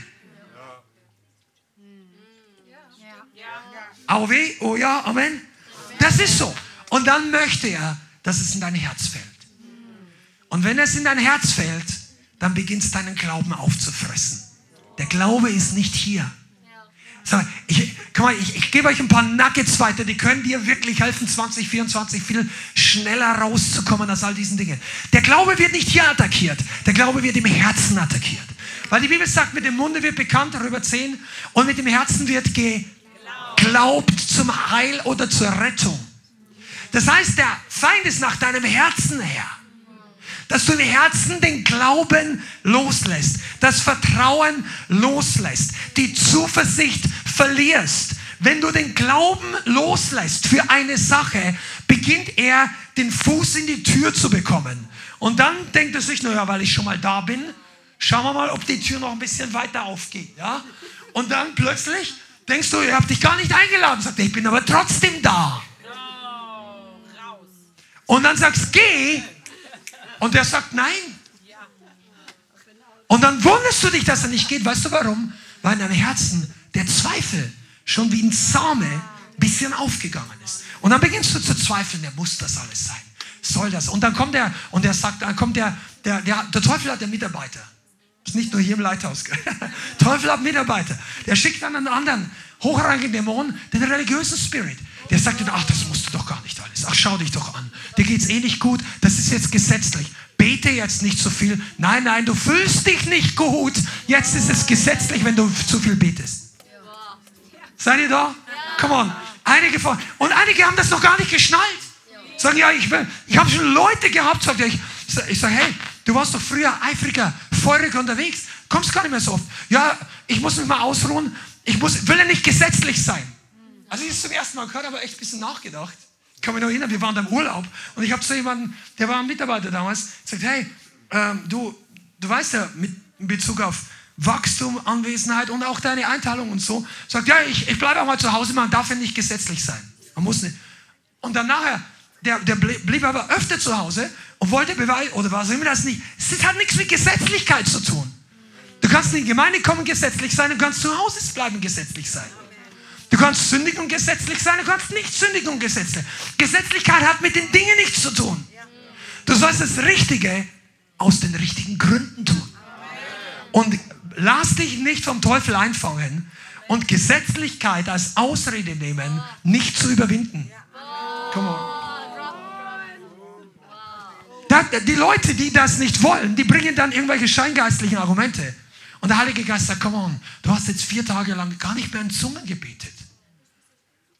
Au weh, oh ja, Amen. Das ist so. Und dann möchte er, dass es in dein Herz fällt. Und wenn es in dein Herz fällt, dann beginnst deinen Glauben aufzufressen. Der Glaube ist nicht hier. Ich, mal, ich, ich gebe euch ein paar Nuggets weiter, die können dir wirklich helfen, 2024 viel schneller rauszukommen aus all diesen Dingen. Der Glaube wird nicht hier attackiert, der Glaube wird im Herzen attackiert. Weil die Bibel sagt, mit dem Munde wird bekannt, darüber 10, und mit dem Herzen wird geglaubt zum Heil oder zur Rettung. Das heißt, der Feind ist nach deinem Herzen her dass du im Herzen den Glauben loslässt, das Vertrauen loslässt, die Zuversicht verlierst. Wenn du den Glauben loslässt für eine Sache, beginnt er den Fuß in die Tür zu bekommen. Und dann denkt er sich, naja, weil ich schon mal da bin, schauen wir mal, ob die Tür noch ein bisschen weiter aufgeht. Ja? Und dann plötzlich denkst du, ich habe dich gar nicht eingeladen. Sagt er, ich bin aber trotzdem da. Und dann sagst, geh, und der sagt nein. Und dann wunderst du dich, dass er nicht geht. Weißt du warum? Weil in deinem Herzen der Zweifel schon wie ein Same bisschen aufgegangen ist. Und dann beginnst du zu zweifeln, der muss das alles sein. Soll das? Und dann kommt er und er sagt, dann kommt der, der, der, der Teufel hat der Mitarbeiter. Ist nicht nur hier im Leithaus. <laughs> Teufel hat Mitarbeiter. Der schickt dann einen anderen hochrangigen Dämon, den religiösen Spirit. Der sagt dann, ach, das musst du doch gar nicht alles. Ach, schau dich doch an. Dir geht es eh nicht gut. Das ist jetzt gesetzlich. Bete jetzt nicht so viel. Nein, nein, du fühlst dich nicht gut. Jetzt ist es gesetzlich, wenn du zu viel betest. Seid ihr da? Come on. Einige von, und einige haben das noch gar nicht geschnallt. Sagen, ja, ich, ich habe schon Leute gehabt, sagt ich, ich sage, hey, du warst doch früher eifriger, feuriger unterwegs, kommst gar nicht mehr so oft. Ja, ich muss mich mal ausruhen, ich muss, will ja nicht gesetzlich sein. Also ich es zum ersten Mal gehört, aber echt ein bisschen nachgedacht. Ich kann mich noch erinnern, wir waren da im Urlaub und ich habe zu jemandem, der war ein Mitarbeiter damals, gesagt, hey, ähm, du, du weißt ja, mit Bezug auf Wachstum, Anwesenheit und auch deine Einteilung und so, sagt, ja, ich, ich bleibe auch mal zu Hause, man darf ja nicht gesetzlich sein. Man muss nicht. Und dann nachher, der, der blieb aber öfter zu Hause und wollte beweisen, oder was immer das nicht, es hat nichts mit Gesetzlichkeit zu tun. Du kannst in die Gemeinde kommen, gesetzlich sein, du kannst zu Hause bleiben, gesetzlich sein. Du kannst sündig und gesetzlich sein, du kannst nicht sündig und gesetzlich. Gesetzlichkeit hat mit den Dingen nichts zu tun. Du sollst das Richtige aus den richtigen Gründen tun. Und lass dich nicht vom Teufel einfangen und Gesetzlichkeit als Ausrede nehmen, nicht zu überwinden. Come on. Die Leute, die das nicht wollen, die bringen dann irgendwelche scheingeistlichen Argumente. Und der Heilige Geist sagt, come on, du hast jetzt vier Tage lang gar nicht mehr in Zungen gebetet.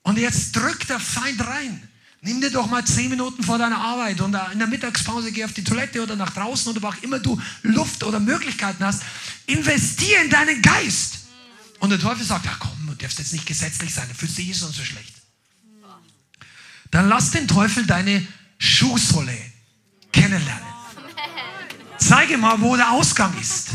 Und jetzt drückt der Feind rein. Nimm dir doch mal zehn Minuten vor deiner Arbeit und in der Mittagspause geh auf die Toilette oder nach draußen oder wo auch immer du Luft oder Möglichkeiten hast. Investier in deinen Geist. Und der Teufel sagt, ja komm, du darfst jetzt nicht gesetzlich sein, für sie ist uns so schlecht. Dann lass den Teufel deine Schuhsohle kennenlernen. Zeige mal, wo der Ausgang ist.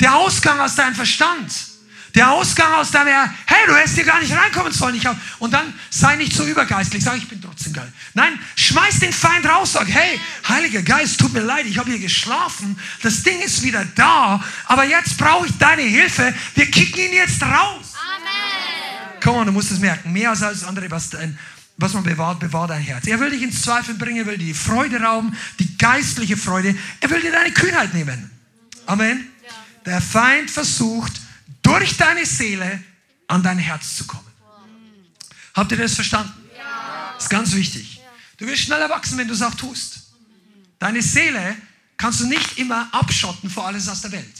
Der Ausgang aus deinem Verstand. Der Ausgang aus deiner, hey, du hättest hier gar nicht reinkommen sollen. Ich hab, und dann sei nicht so übergeistlich, sag, ich bin trotzdem geil. Nein, schmeiß den Feind raus, sag, hey, Heiliger Geist, tut mir leid, ich habe hier geschlafen, das Ding ist wieder da, aber jetzt brauche ich deine Hilfe, wir kicken ihn jetzt raus. Amen. Komm du musst es merken, mehr als alles andere, was dein, was man bewahrt, bewahrt dein Herz. Er will dich ins Zweifel bringen, er will dir die Freude rauben, die geistliche Freude. Er will dir deine Kühnheit nehmen. Amen. Der Feind versucht, durch deine Seele an dein Herz zu kommen. Habt ihr das verstanden? Ja. Das ist ganz wichtig. Du wirst schneller wachsen, wenn du es auch tust. Deine Seele kannst du nicht immer abschotten vor alles aus der Welt.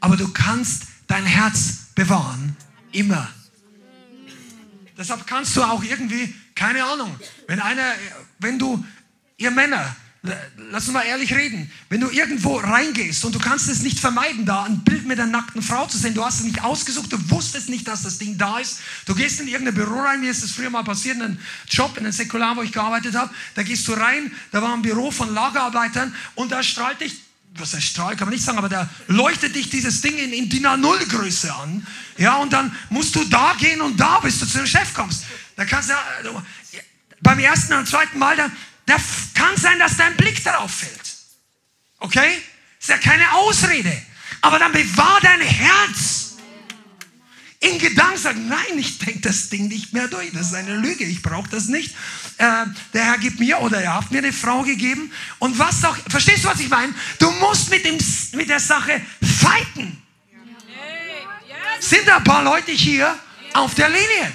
Aber du kannst dein Herz bewahren, immer. Deshalb kannst du auch irgendwie, keine Ahnung, wenn einer, wenn du, ihr Männer, lass uns mal ehrlich reden, wenn du irgendwo reingehst und du kannst es nicht vermeiden, da ein Bild mit einer nackten Frau zu sehen, du hast es nicht ausgesucht, du wusstest nicht, dass das Ding da ist, du gehst in irgendein Büro rein, mir ist das früher mal passiert, in einem Job, in einem Säkular, wo ich gearbeitet habe, da gehst du rein, da war ein Büro von Lagerarbeitern und da strahlt dich was heißt Strahl, kann man nicht sagen, aber da leuchtet dich dieses Ding in, in DIN A0 Größe an. Ja, und dann musst du da gehen und da, bis du zu dem Chef kommst. Da kannst du, also, beim ersten und zweiten Mal, da, da kann sein, dass dein Blick darauf fällt. Okay? Ist ja keine Ausrede. Aber dann bewahr dein Herz. In Gedanken sagen, nein, ich denke das Ding nicht mehr durch. Das ist eine Lüge, ich brauche das nicht. Äh, der Herr gibt mir oder er hat mir eine Frau gegeben. Und was auch, verstehst du, was ich meine? Du musst mit, dem, mit der Sache fighten. Sind da ein paar Leute hier auf der Linie?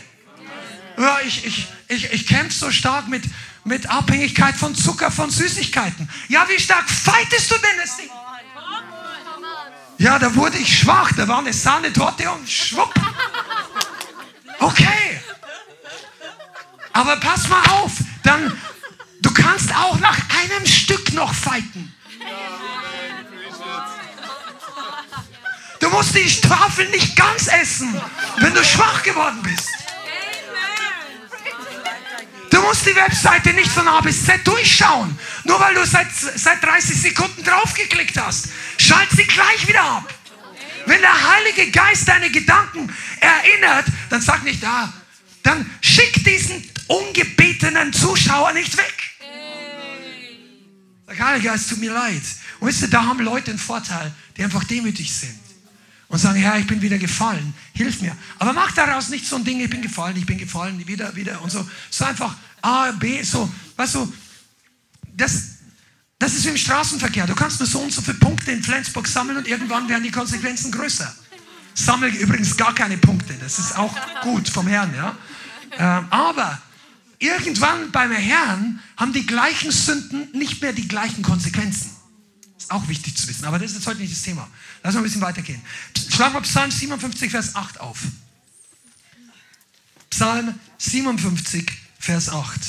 Ja, ich, ich, ich, ich kämpfe so stark mit, mit Abhängigkeit von Zucker, von Süßigkeiten. Ja, wie stark fightest du denn das Ding? Ja, da wurde ich schwach, da war eine Sahnetorte und schwupp. Okay. Aber pass mal auf, dann, du kannst auch nach einem Stück noch fighten. Du musst die Tafel nicht ganz essen, wenn du schwach geworden bist. Du musst die Webseite nicht von A bis Z durchschauen. Nur weil du seit, seit 30 Sekunden draufgeklickt hast. Schalt sie gleich wieder ab. Wenn der Heilige Geist deine Gedanken erinnert, dann sag nicht, da, ah, dann schick diesen ungebetenen Zuschauer nicht weg. Sag, Heiliger Geist, tut mir leid. Und wisst ihr, da haben Leute einen Vorteil, die einfach demütig sind und sagen, Herr, ich bin wieder gefallen, hilf mir. Aber mach daraus nicht so ein Ding, ich bin gefallen, ich bin gefallen, wieder, wieder und so. So einfach A, B, so, weißt du, das, das ist wie im Straßenverkehr. Du kannst nur so und so viele Punkte in Flensburg sammeln und irgendwann werden die Konsequenzen größer. Sammel übrigens gar keine Punkte, das ist auch gut vom Herrn, ja. Ähm, aber irgendwann beim Herrn haben die gleichen Sünden nicht mehr die gleichen Konsequenzen. Ist auch wichtig zu wissen, aber das ist heute nicht das Thema. Lass mal ein bisschen weitergehen. Schlagen wir Psalm 57, Vers 8 auf. Psalm 57, Vers 8.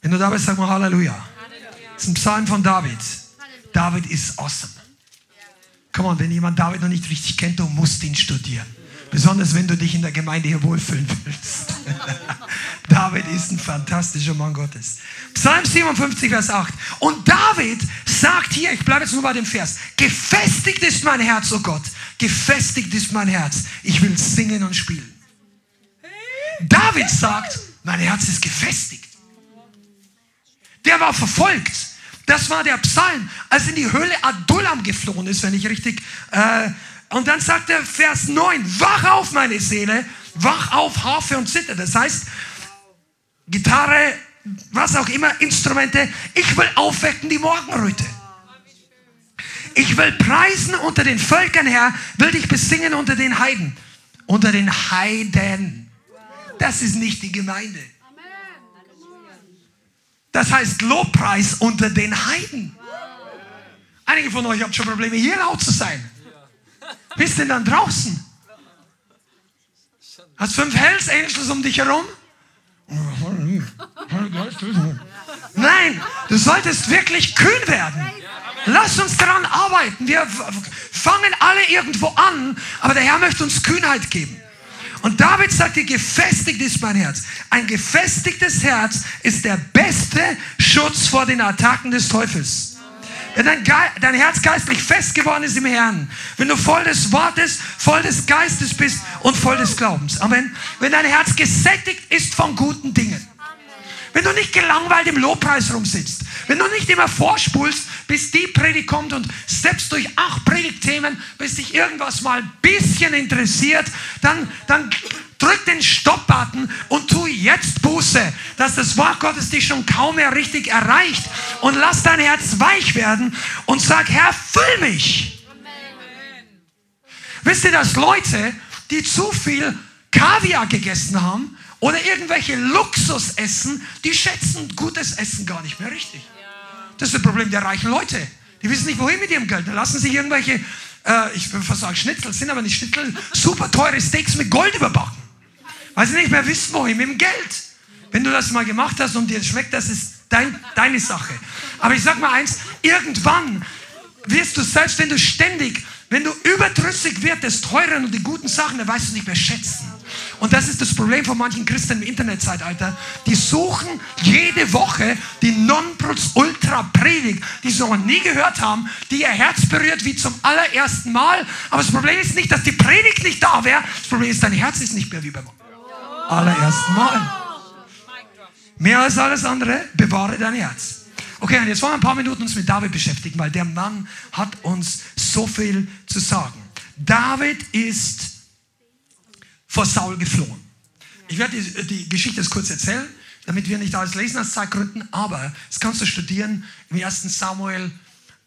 Wenn du da bist, sag mal Halleluja. Das ist ein Psalm von David. David ist awesome. Komm on, wenn jemand David noch nicht richtig kennt, du musst ihn studieren. Besonders wenn du dich in der Gemeinde hier wohlfühlen willst. <laughs> David ist ein fantastischer Mann Gottes. Psalm 57, Vers 8. Und David sagt hier, ich bleibe jetzt nur bei dem Vers, gefestigt ist mein Herz, oh Gott, gefestigt ist mein Herz. Ich will singen und spielen. David sagt, mein Herz ist gefestigt. Der war verfolgt. Das war der Psalm, als in die Höhle Adullam geflohen ist, wenn ich richtig. Äh, und dann sagt er Vers 9, wach auf meine Seele, wach auf Harfe und Zither. Das heißt, Gitarre, was auch immer, Instrumente. Ich will aufwecken die Morgenröte. Ich will preisen unter den Völkern, Herr, will dich besingen unter den Heiden. Unter den Heiden. Das ist nicht die Gemeinde. Das heißt Lobpreis unter den Heiden. Einige von euch haben schon Probleme, hier laut zu sein. Bist denn dann draußen? Hast fünf Hells Angels um dich herum? Nein, du solltest wirklich kühn werden. Lass uns daran arbeiten. Wir fangen alle irgendwo an, aber der Herr möchte uns Kühnheit geben. Und David sagte, gefestigt ist mein Herz. Ein gefestigtes Herz ist der beste Schutz vor den Attacken des Teufels. Wenn dein, dein Herz geistlich fest geworden ist im Herrn, wenn du voll des Wortes, voll des Geistes bist und voll des Glaubens. Amen. Wenn dein Herz gesättigt ist von guten Dingen. Wenn du nicht gelangweilt im Lobpreis rumsitzt. Wenn du nicht immer vorspulst, bis die Predigt kommt und steppst durch acht Predigtthemen, bis dich irgendwas mal ein bisschen interessiert, dann, dann drück den Stopp-Button und tu jetzt Buße, dass das Wort Gottes dich schon kaum mehr richtig erreicht. Und lass dein Herz weich werden und sag, Herr, füll mich. Wisst ihr, dass Leute, die zu viel Kaviar gegessen haben oder irgendwelche Luxus essen, die schätzen gutes Essen gar nicht mehr richtig. Das ist das Problem der reichen Leute. Die wissen nicht, wohin mit ihrem Geld. Dann lassen sich irgendwelche, äh, ich würde fast sagen Schnitzel, sind aber nicht Schnitzel, <laughs> super teure Steaks mit Gold überbacken. Weil sie nicht mehr wissen, wohin mit dem Geld. Wenn du das mal gemacht hast und dir schmeckt, das ist dein, deine Sache. Aber ich sag mal eins, irgendwann wirst du, selbst wenn du ständig, wenn du überdrüssig wirst des teuren und die guten Sachen, dann weißt du nicht mehr schätzen. Und das ist das Problem von manchen Christen im Internetzeitalter. Die suchen jede Woche die Nonplusultra-Predigt, die sie noch nie gehört haben, die ihr Herz berührt wie zum allerersten Mal. Aber das Problem ist nicht, dass die Predigt nicht da wäre. Das Problem ist, dein Herz ist nicht mehr wie beim allerersten Mal. Mehr als alles andere, bewahre dein Herz. Okay, und jetzt wollen wir ein paar Minuten uns mit David beschäftigen, weil der Mann hat uns so viel zu sagen. David ist vor Saul geflohen. Ich werde die, die Geschichte jetzt kurz erzählen, damit wir nicht alles lesen aus Zeitgründen, aber das kannst du studieren im 1. Samuel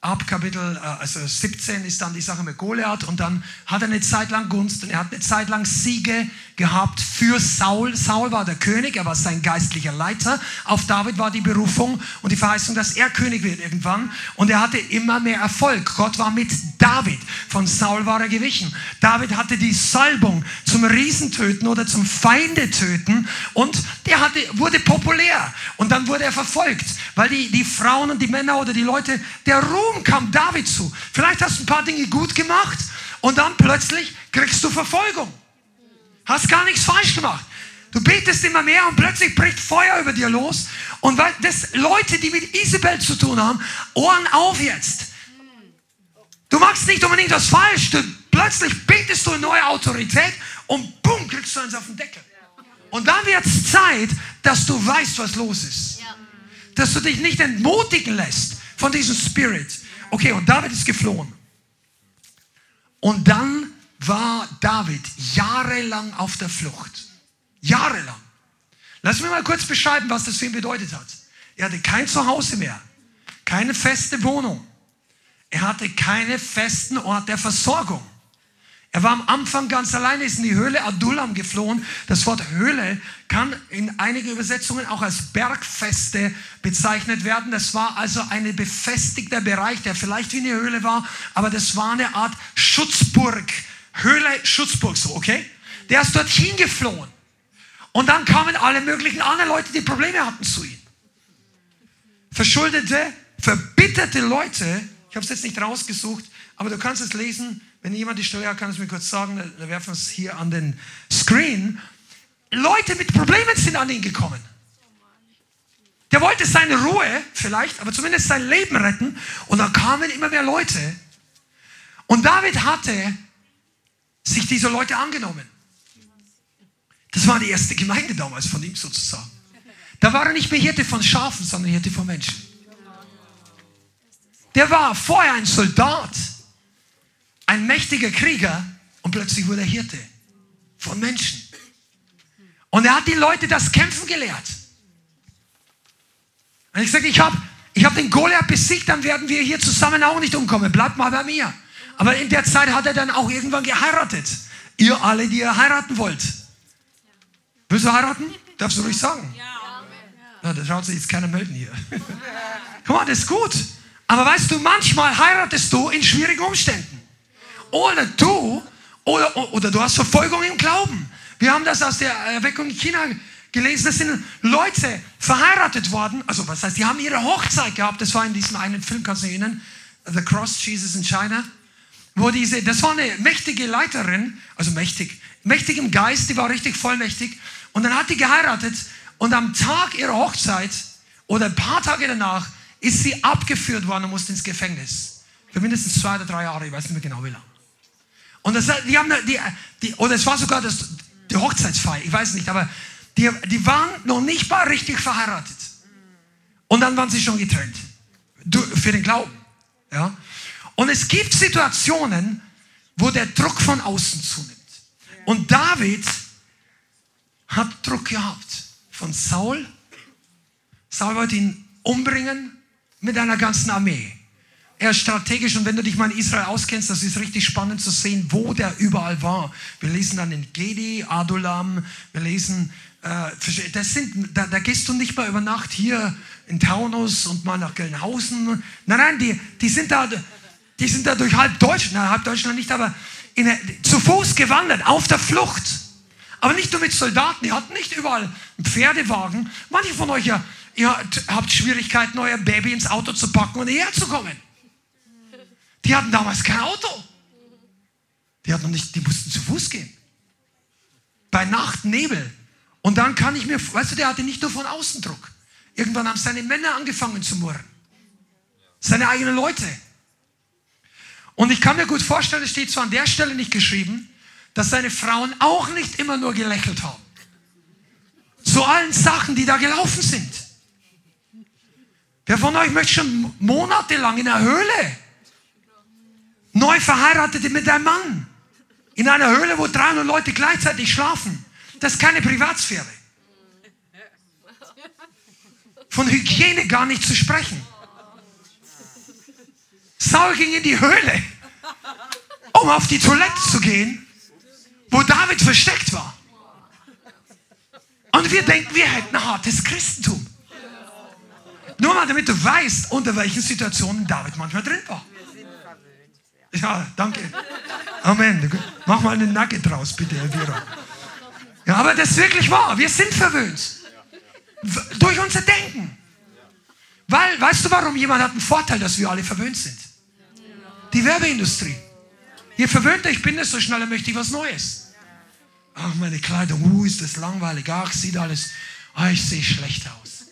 ab Kapitel äh, also 17 ist dann die Sache mit Goliath und dann hat er eine Zeit lang Gunst und er hat eine Zeit lang Siege gehabt für Saul. Saul war der König, er war sein geistlicher Leiter. Auf David war die Berufung und die Verheißung, dass er König wird irgendwann und er hatte immer mehr Erfolg. Gott war mit David. Von Saul war er gewichen. David hatte die Salbung zum Riesentöten oder zum Feinde töten und der hatte, wurde populär und dann wurde er verfolgt, weil die, die Frauen und die Männer oder die Leute, der Ruhm Ruhm kam David zu. Vielleicht hast du ein paar Dinge gut gemacht und dann plötzlich kriegst du Verfolgung. Hast gar nichts falsch gemacht. Du betest immer mehr und plötzlich bricht Feuer über dir los. Und weil das Leute, die mit Isabel zu tun haben, Ohren auf jetzt. Du machst nicht unbedingt was falsch. Du, plötzlich betest du in neue Autorität und bumm, kriegst du eins auf den Deckel. Und dann wird es Zeit, dass du weißt, was los ist. Dass du dich nicht entmutigen lässt von diesem Spirit. Okay, und David ist geflohen. Und dann war David jahrelang auf der Flucht. Jahrelang. Lass mich mal kurz beschreiben, was das für ihn bedeutet hat. Er hatte kein Zuhause mehr, keine feste Wohnung. Er hatte keinen festen Ort der Versorgung. Er war am Anfang ganz alleine, ist in die Höhle Adullam geflohen. Das Wort Höhle kann in einigen Übersetzungen auch als Bergfeste bezeichnet werden. Das war also ein befestigter Bereich, der vielleicht wie eine Höhle war, aber das war eine Art Schutzburg. Höhle, Schutzburg, so, okay? Der ist dorthin geflohen. Und dann kamen alle möglichen anderen Leute, die Probleme hatten zu ihm. Verschuldete, verbitterte Leute, ich habe es jetzt nicht rausgesucht, aber du kannst es lesen, wenn jemand die Stelle hat, kann es mir kurz sagen, dann werfen wir es hier an den Screen. Leute mit Problemen sind an ihn gekommen. Der wollte seine Ruhe vielleicht, aber zumindest sein Leben retten. Und dann kamen immer mehr Leute. Und David hatte sich diese Leute angenommen. Das war die erste Gemeinde damals von ihm sozusagen. Da war er nicht mehr Hirte von Schafen, sondern Hirte von Menschen. Der war vorher ein Soldat ein mächtiger Krieger und plötzlich wurde er Hirte von Menschen. Und er hat die Leute das Kämpfen gelehrt. Und ich sage, ich habe ich hab den Goliath besiegt, dann werden wir hier zusammen auch nicht umkommen. Bleibt mal bei mir. Aber in der Zeit hat er dann auch irgendwann geheiratet. Ihr alle, die ihr heiraten wollt. Willst du heiraten? Darfst du ruhig sagen? Ja. Na, da schaut sich jetzt keiner melden hier. <laughs> Guck mal, das ist gut. Aber weißt du, manchmal heiratest du in schwierigen Umständen. Oder du, oder, oder du hast Verfolgung im Glauben. Wir haben das aus der Erweckung in China gelesen. Das sind Leute verheiratet worden. Also, was heißt, die haben ihre Hochzeit gehabt. Das war in diesem einen Film, kannst du erinnern? The Cross Jesus in China. Wo diese, das war eine mächtige Leiterin, also mächtig, mächtig im Geist, die war richtig vollmächtig. Und dann hat die geheiratet und am Tag ihrer Hochzeit oder ein paar Tage danach ist sie abgeführt worden und musste ins Gefängnis. Für mindestens zwei oder drei Jahre, ich weiß nicht mehr genau wie lange. Und das, die haben, die, die, oder es war sogar das, die Hochzeitsfeier, ich weiß nicht, aber die, die waren noch nicht mal richtig verheiratet. Und dann waren sie schon getrennt. Du, für den Glauben. Ja? Und es gibt Situationen, wo der Druck von außen zunimmt. Und David hat Druck gehabt von Saul. Saul wollte ihn umbringen mit einer ganzen Armee. Er ist strategisch und wenn du dich mal in Israel auskennst, das ist richtig spannend zu sehen, wo der überall war. Wir lesen dann in Gedi, Adulam, wir lesen, äh, das sind, da, da, gehst du nicht mal über Nacht hier in Taunus und mal nach Gelnhausen. Nein, nein, die, die, sind, da, die sind da durch halb Deutschland, nein, halb Deutschland nicht, aber in, zu Fuß gewandert, auf der Flucht. Aber nicht nur mit Soldaten, die hatten nicht überall einen Pferdewagen. Manche von euch ja, ihr habt Schwierigkeiten, euer Baby ins Auto zu packen und hierher zu kommen. Die hatten damals kein Auto. Die, hatten nicht, die mussten zu Fuß gehen. Bei Nacht, Nebel. Und dann kann ich mir, weißt du, der hatte nicht nur von außen Druck. Irgendwann haben seine Männer angefangen zu murren. Seine eigenen Leute. Und ich kann mir gut vorstellen, es steht zwar an der Stelle nicht geschrieben, dass seine Frauen auch nicht immer nur gelächelt haben. Zu allen Sachen, die da gelaufen sind. Wer von euch möchte schon monatelang in der Höhle neu verheiratete mit einem Mann in einer Höhle, wo 300 Leute gleichzeitig schlafen. Das ist keine Privatsphäre. Von Hygiene gar nicht zu sprechen. Saul ging in die Höhle, um auf die Toilette zu gehen, wo David versteckt war. Und wir denken, wir hätten ein hartes Christentum. Nur mal damit du weißt, unter welchen Situationen David manchmal drin war. Ja, danke. Amen. Mach mal einen Nugget draus, bitte, Elvira. Ja, aber das ist wirklich wahr. Wir sind verwöhnt. Durch unser Denken. Weil, weißt du, warum jemand hat einen Vorteil, dass wir alle verwöhnt sind? Die Werbeindustrie. Je verwöhnter ich bin, desto schneller möchte ich was Neues. Ach, meine Kleidung, uh, ist das langweilig. Ach, sieht alles, ach, ich sehe schlecht aus.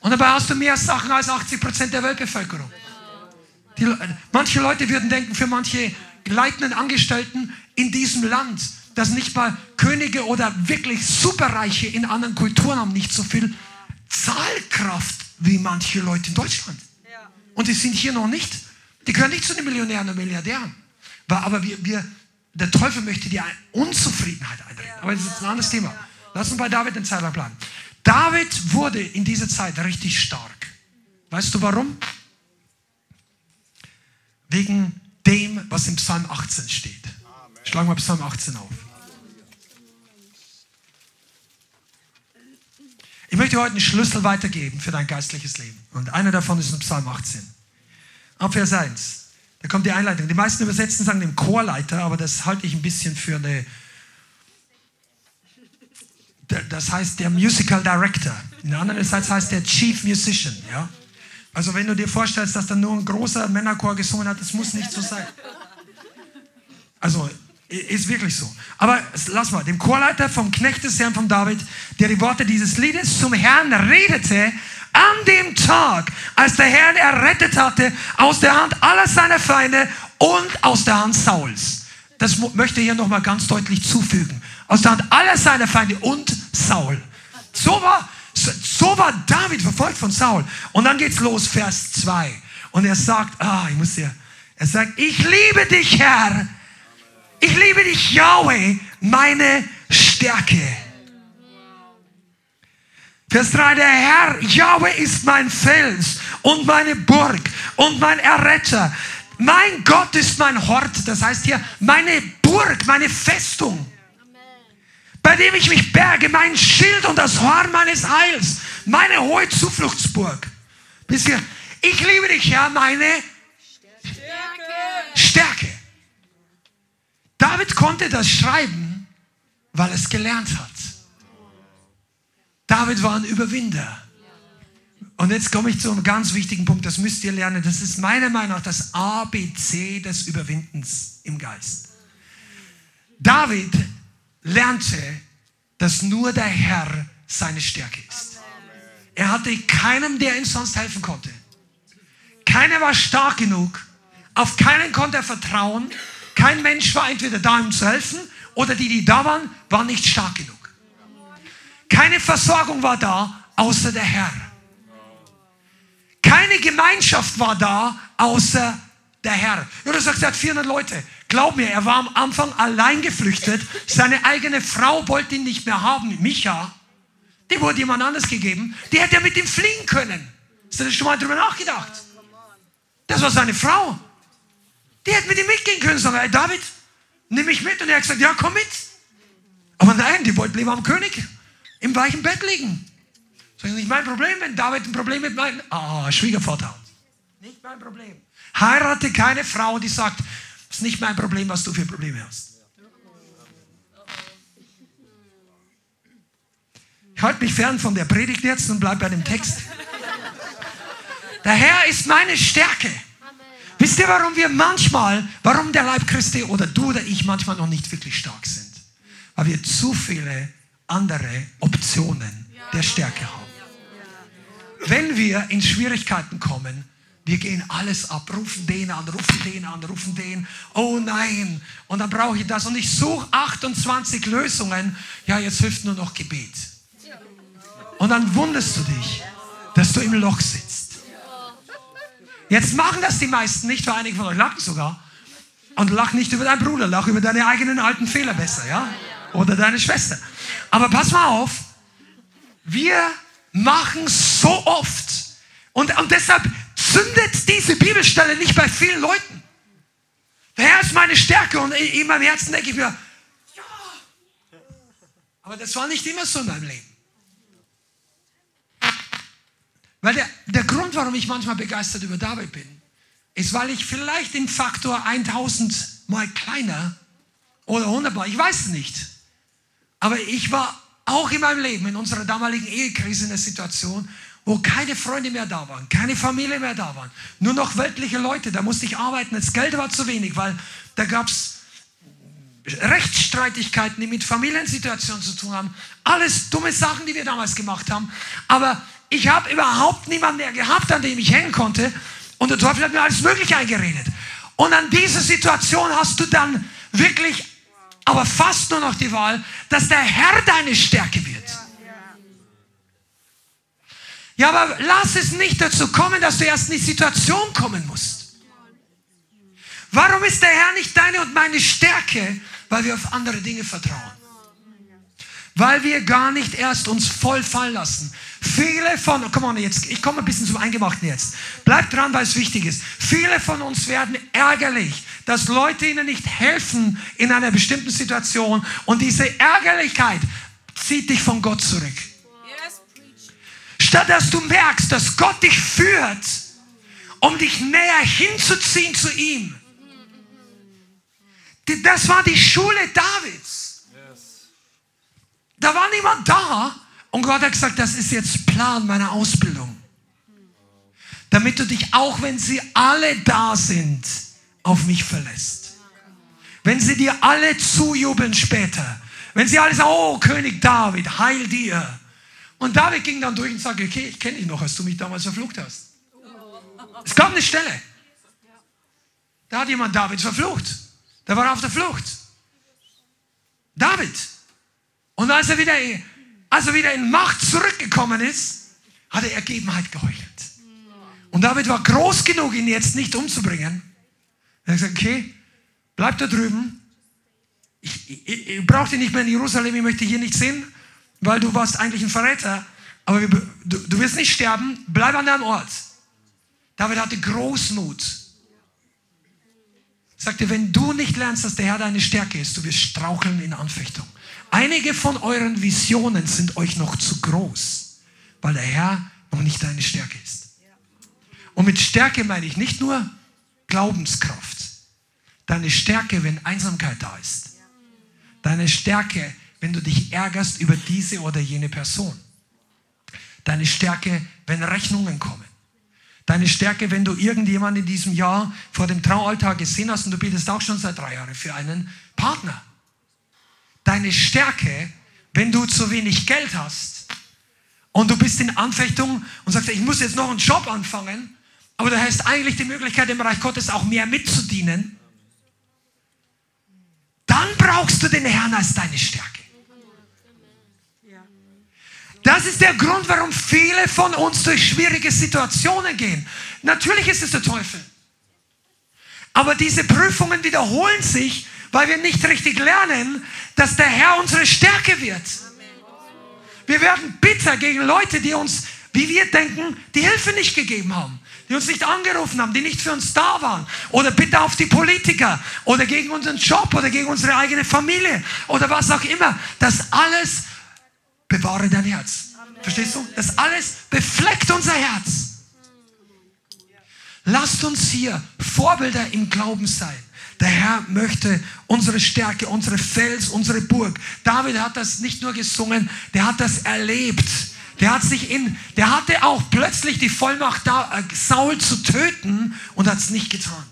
Und dabei hast du mehr Sachen als 80 Prozent der Weltbevölkerung. Die, manche Leute würden denken, für manche leitenden Angestellten in diesem Land, dass nicht mal Könige oder wirklich Superreiche in anderen Kulturen haben nicht so viel Zahlkraft wie manche Leute in Deutschland. Und die sind hier noch nicht. Die gehören nicht zu den Millionären und Milliardären. Aber wir, wir, der Teufel möchte dir Unzufriedenheit einreden. Aber das ist ein anderes Thema. Lass uns bei David den Zeitplan bleiben. David wurde in dieser Zeit richtig stark. Weißt du warum? Wegen dem, was im Psalm 18 steht. Schlagen wir Psalm 18 auf. Ich möchte heute einen Schlüssel weitergeben für dein geistliches Leben. Und einer davon ist in Psalm 18. Ab Vers 1. Da kommt die Einleitung. Die meisten Übersetzen sagen dem Chorleiter, aber das halte ich ein bisschen für eine. Das heißt der Musical Director. In der anderen Seite heißt der Chief Musician. Ja? Also wenn du dir vorstellst, dass da nur ein großer Männerchor gesungen hat, das muss nicht so sein. Also ist wirklich so. Aber lass mal, dem Chorleiter vom Knecht des Herrn von David, der die Worte dieses Liedes zum Herrn redete, an dem Tag, als der Herr errettet hatte aus der Hand aller seiner Feinde und aus der Hand Sauls. Das möchte ich hier nochmal ganz deutlich zufügen. Aus der Hand aller seiner Feinde und Saul. So war, so war David verfolgt von Saul. Und dann geht's los, Vers 2. Und er sagt, ah, ich muss dir, er sagt, ich liebe dich, Herr. Ich liebe dich, Yahweh, meine Stärke. Vers 3, der Herr, Yahweh ist mein Fels und meine Burg und mein Erretter. Mein Gott ist mein Hort, das heißt hier meine Burg, meine Festung bei dem ich mich berge, mein Schild und das Horn meines Heils, meine hohe Zufluchtsburg. Bis hier, ich liebe dich, Herr, meine Stärke. Stärke. David konnte das schreiben, weil er es gelernt hat. David war ein Überwinder. Und jetzt komme ich zu einem ganz wichtigen Punkt, das müsst ihr lernen. Das ist meiner Meinung nach das ABC des Überwindens im Geist. David lernte, dass nur der Herr seine Stärke ist. Er hatte keinen, der ihm sonst helfen konnte. Keiner war stark genug. Auf keinen konnte er vertrauen. Kein Mensch war entweder da, ihm zu helfen, oder die, die da waren, waren nicht stark genug. Keine Versorgung war da, außer der Herr. Keine Gemeinschaft war da, außer der Herr. Ja, du sagst, er hat 400 Leute. Glaub mir, er war am Anfang allein geflüchtet. Seine eigene Frau wollte ihn nicht mehr haben, Micha. Die wurde jemand anders gegeben. Die hätte er mit ihm fliegen können. Hast du schon mal drüber nachgedacht? Das war seine Frau. Die hätte mit ihm mitgehen können. Sagen, hey David, nimm mich mit. Und er hat gesagt, ja, komm mit. Aber nein, die wollten lieber am König im weichen Bett liegen. Das ist nicht mein Problem, wenn David ein Problem mit meinem ah, Schwiegervater. Nicht mein Problem. Heirate keine Frau, die sagt, es ist nicht mein Problem, was du für Probleme hast. Ich halte mich fern von der Predigt jetzt und bleibe bei dem Text. Der Herr ist meine Stärke. Wisst ihr, warum wir manchmal, warum der Leib Christi oder du oder ich manchmal noch nicht wirklich stark sind? Weil wir zu viele andere Optionen der Stärke haben. Wenn wir in Schwierigkeiten kommen, wir gehen alles ab, rufen den an, rufen den an, rufen den. Oh nein, und dann brauche ich das. Und ich suche 28 Lösungen. Ja, jetzt hilft nur noch Gebet. Und dann wunderst du dich, dass du im Loch sitzt. Jetzt machen das die meisten nicht, weil einige von euch lachen sogar. Und lach nicht über deinen Bruder, lach über deine eigenen alten Fehler besser, ja? Oder deine Schwester. Aber pass mal auf, wir machen so oft. Und, und deshalb zündet diese Bibelstelle nicht bei vielen Leuten. Der Herr ist meine Stärke und in meinem Herzen denke ich mir, ja. Aber das war nicht immer so in meinem Leben. Weil der, der Grund, warum ich manchmal begeistert über David bin, ist, weil ich vielleicht den Faktor 1000 mal kleiner oder 100 mal, ich weiß es nicht. Aber ich war auch in meinem Leben, in unserer damaligen Ehekrise, in der Situation, wo keine Freunde mehr da waren, keine Familie mehr da waren, nur noch weltliche Leute. Da musste ich arbeiten, das Geld war zu wenig, weil da gab es Rechtsstreitigkeiten, die mit Familiensituationen zu tun haben. Alles dumme Sachen, die wir damals gemacht haben. Aber ich habe überhaupt niemanden mehr gehabt, an dem ich hängen konnte. Und der Teufel hat mir alles Mögliche eingeredet. Und an dieser Situation hast du dann wirklich, aber fast nur noch die Wahl, dass der Herr deine Stärke wird. Ja, aber lass es nicht dazu kommen, dass du erst in die Situation kommen musst. Warum ist der Herr nicht deine und meine Stärke? Weil wir auf andere Dinge vertrauen. Weil wir gar nicht erst uns voll fallen lassen. Viele von, komm on, jetzt, ich komme ein bisschen zum Eingemachten jetzt. Bleib dran, weil es wichtig ist. Viele von uns werden ärgerlich, dass Leute ihnen nicht helfen in einer bestimmten Situation und diese Ärgerlichkeit zieht dich von Gott zurück. Statt dass du merkst, dass Gott dich führt, um dich näher hinzuziehen zu ihm. Das war die Schule Davids. Da war niemand da und Gott hat gesagt, das ist jetzt Plan meiner Ausbildung. Damit du dich, auch wenn sie alle da sind, auf mich verlässt. Wenn sie dir alle zujubeln später. Wenn sie alle sagen, oh König David, heil dir. Und David ging dann durch und sagte, okay, ich kenne dich noch, als du mich damals verflucht hast. Es gab eine Stelle. Da hat jemand David verflucht. Der war auf der Flucht. David. Und als er wieder, als er wieder in Macht zurückgekommen ist, hat er Ergebenheit geheuchelt. Und David war groß genug, ihn jetzt nicht umzubringen. Er hat gesagt, okay, bleib da drüben. Ich, ich, ich brauche dich nicht mehr in Jerusalem, ich möchte hier nicht sehen weil du warst eigentlich ein Verräter, aber du, du wirst nicht sterben, bleib an deinem Ort. David hatte Großmut. Sagte, wenn du nicht lernst, dass der Herr deine Stärke ist, du wirst straucheln in Anfechtung. Einige von euren Visionen sind euch noch zu groß, weil der Herr noch nicht deine Stärke ist. Und mit Stärke meine ich nicht nur Glaubenskraft. Deine Stärke, wenn Einsamkeit da ist. Deine Stärke, wenn du dich ärgerst über diese oder jene Person. Deine Stärke, wenn Rechnungen kommen. Deine Stärke, wenn du irgendjemanden in diesem Jahr vor dem Traualtar gesehen hast und du betest auch schon seit drei Jahren für einen Partner. Deine Stärke, wenn du zu wenig Geld hast und du bist in Anfechtung und sagst, ich muss jetzt noch einen Job anfangen, aber du hast eigentlich die Möglichkeit, im Bereich Gottes auch mehr mitzudienen, dann brauchst du den Herrn als deine Stärke. Das ist der Grund, warum viele von uns durch schwierige Situationen gehen. Natürlich ist es der Teufel. Aber diese Prüfungen wiederholen sich, weil wir nicht richtig lernen, dass der Herr unsere Stärke wird. Wir werden bitter gegen Leute, die uns, wie wir denken, die Hilfe nicht gegeben haben die uns nicht angerufen haben, die nicht für uns da waren. Oder bitte auf die Politiker oder gegen unseren Job oder gegen unsere eigene Familie oder was auch immer. Das alles bewahre dein Herz. Verstehst du? Das alles befleckt unser Herz. Lasst uns hier Vorbilder im Glauben sein. Der Herr möchte unsere Stärke, unsere Fels, unsere Burg. David hat das nicht nur gesungen, der hat das erlebt. Der hat sich in, der hatte auch plötzlich die Vollmacht, da, äh, Saul zu töten und hat es nicht getan.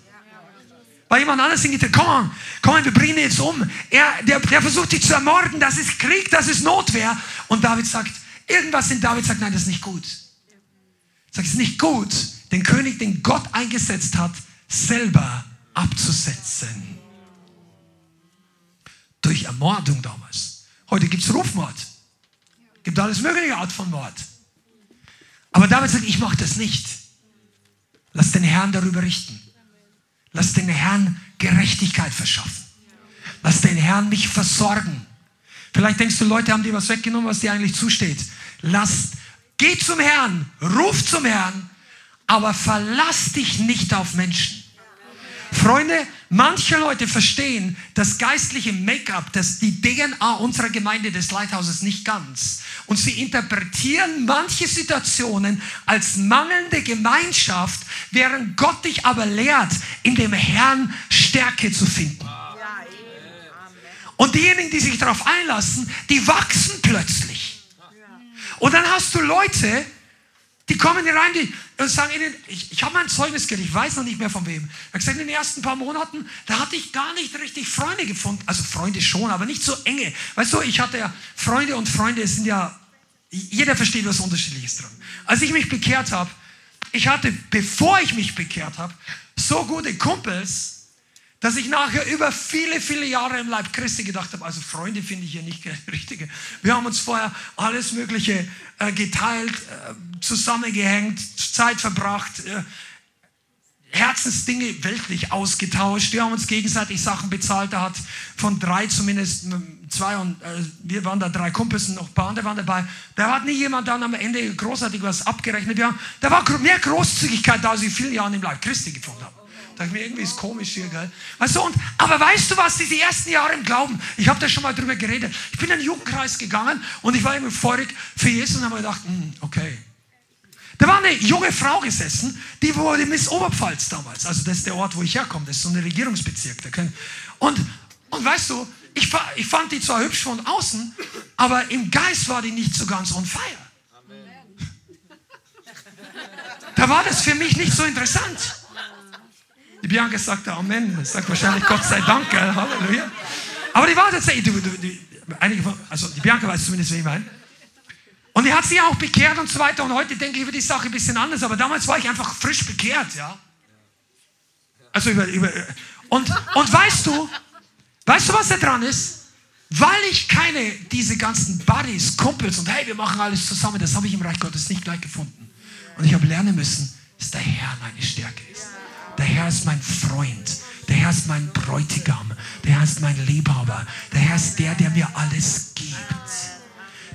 Weil jemand anderes singt, komm on, komm on, wir bringen ihn jetzt um. Er, der, der versucht dich zu ermorden, das ist Krieg, das ist Notwehr. Und David sagt, irgendwas in David sagt, nein, das ist nicht gut. Sagt, es ist nicht gut, den König, den Gott eingesetzt hat, selber abzusetzen. Durch Ermordung damals. Heute gibt es Rufmord. Gibt alles mögliche Art von Mord. Aber David sagt, ich mache das nicht. Lass den Herrn darüber richten. Lass den Herrn Gerechtigkeit verschaffen. Lass den Herrn mich versorgen. Vielleicht denkst du, Leute haben dir was weggenommen, was dir eigentlich zusteht. Lass, geh zum Herrn, ruf zum Herrn, aber verlass dich nicht auf Menschen. Freunde, manche Leute verstehen das geistliche Make-up, das die DNA unserer Gemeinde des Lighthouses nicht ganz. Und sie interpretieren manche Situationen als mangelnde Gemeinschaft, während Gott dich aber lehrt, in dem Herrn Stärke zu finden. Und diejenigen, die sich darauf einlassen, die wachsen plötzlich. Und dann hast du Leute, die kommen hier rein die, und sagen ihnen, ich, ich habe mein Zeugnis gehört, ich weiß noch nicht mehr von wem. Er hat gesagt, in den ersten paar Monaten, da hatte ich gar nicht richtig Freunde gefunden. Also Freunde schon, aber nicht so enge. Weißt du, ich hatte ja Freunde und Freunde sind ja, jeder versteht was Unterschiedliches dran. Als ich mich bekehrt habe, ich hatte, bevor ich mich bekehrt habe, so gute Kumpels, dass ich nachher über viele, viele Jahre im Leib Christi gedacht habe, also Freunde finde ich hier nicht richtige. Wir haben uns vorher alles Mögliche äh, geteilt, äh, zusammengehängt, Zeit verbracht, äh, Herzensdinge weltlich ausgetauscht. Wir haben uns gegenseitig Sachen bezahlt. Da hat von drei zumindest zwei und äh, wir waren da drei Kumpels und noch ein paar andere waren dabei. Da hat nie jemand dann am Ende großartig was abgerechnet. Haben, da war mehr Großzügigkeit da, als ich in vielen Jahren im Leib Christi gefunden habe. Da ich mir irgendwie ist komisch hier, gell? Weißt du, und, aber weißt du was, diese ersten Jahre im Glauben, ich habe da schon mal drüber geredet. Ich bin in den Jugendkreis gegangen und ich war immer feurig für Jesus und habe gedacht, hm, okay. Da war eine junge Frau gesessen, die wurde Miss Oberpfalz damals. Also das ist der Ort, wo ich herkomme. Das ist so ein Regierungsbezirk. Und, und weißt du, ich, ich fand die zwar hübsch von außen, aber im Geist war die nicht so ganz on fire. Da war das für mich nicht so interessant. Die Bianca sagte Amen. Sagt wahrscheinlich Gott sei Dank. Halleluja. Aber die war tatsächlich, die, die, einige von, also die Bianca weiß zumindest, wie ich meine. Und die hat sich auch bekehrt und so weiter. Und heute denke ich über die Sache ein bisschen anders. Aber damals war ich einfach frisch bekehrt, ja. Also über, über und, und weißt du, weißt du, was da dran ist? Weil ich keine, diese ganzen Buddies, Kumpels und hey, wir machen alles zusammen, das habe ich im Reich Gottes nicht gleich gefunden. Und ich habe lernen müssen, dass der Herr meine Stärke ist. Der Herr ist mein Freund. Der Herr ist mein Bräutigam. Der Herr ist mein Liebhaber. Der Herr ist der, der mir alles gibt.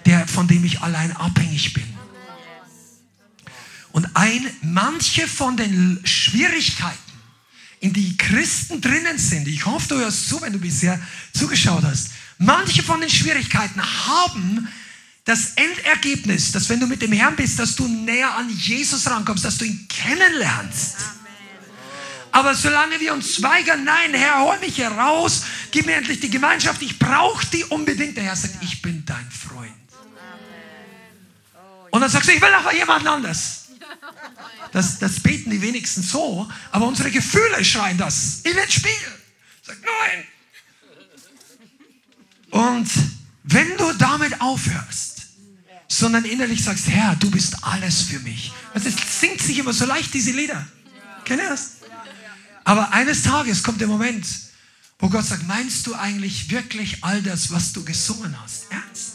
Der, von dem ich allein abhängig bin. Und ein, manche von den Schwierigkeiten, in die Christen drinnen sind, ich hoffe, du hörst zu, wenn du bisher zugeschaut hast, manche von den Schwierigkeiten haben das Endergebnis, dass wenn du mit dem Herrn bist, dass du näher an Jesus rankommst, dass du ihn kennenlernst. Aber solange wir uns weigern, nein, Herr, hol mich hier raus, gib mir endlich die Gemeinschaft, ich brauche die unbedingt. Der Herr sagt, ich bin dein Freund. Und dann sagst du, ich will aber jemanden anders. Das, das beten die wenigsten so, aber unsere Gefühle schreien das in den Spiegel. Sag, nein. Und wenn du damit aufhörst, sondern innerlich sagst, Herr, du bist alles für mich. Also es singt sich immer so leicht, diese Lieder. Kennt ihr das? Aber eines Tages kommt der Moment, wo Gott sagt, meinst du eigentlich wirklich all das, was du gesungen hast? Ernst?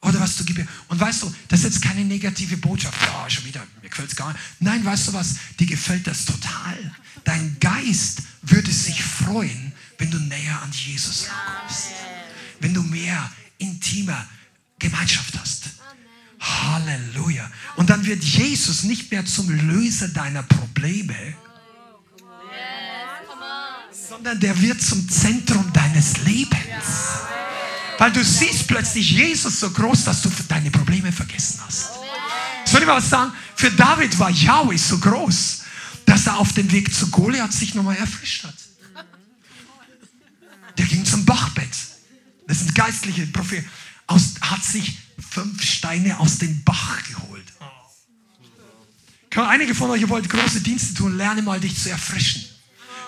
Oder was du gibst. Und weißt du, das ist jetzt keine negative Botschaft. Ja, schon wieder, mir gefällt es gar nicht. Nein, weißt du was? Dir gefällt das total. Dein Geist würde sich freuen, wenn du näher an Jesus kommst. Wenn du mehr intimer Gemeinschaft hast. Halleluja. Und dann wird Jesus nicht mehr zum Löser deiner Probleme, sondern der wird zum Zentrum deines Lebens. Weil du siehst plötzlich Jesus so groß, dass du deine Probleme vergessen hast. Soll ich mal was sagen? Für David war Yahweh so groß, dass er auf dem Weg zu Goliath sich nochmal erfrischt hat. Der ging zum Bachbett. Das sind geistliche Propheten. Aus, hat sich fünf Steine aus dem Bach geholt. Einige von euch wollt große Dienste tun, lerne mal dich zu erfrischen.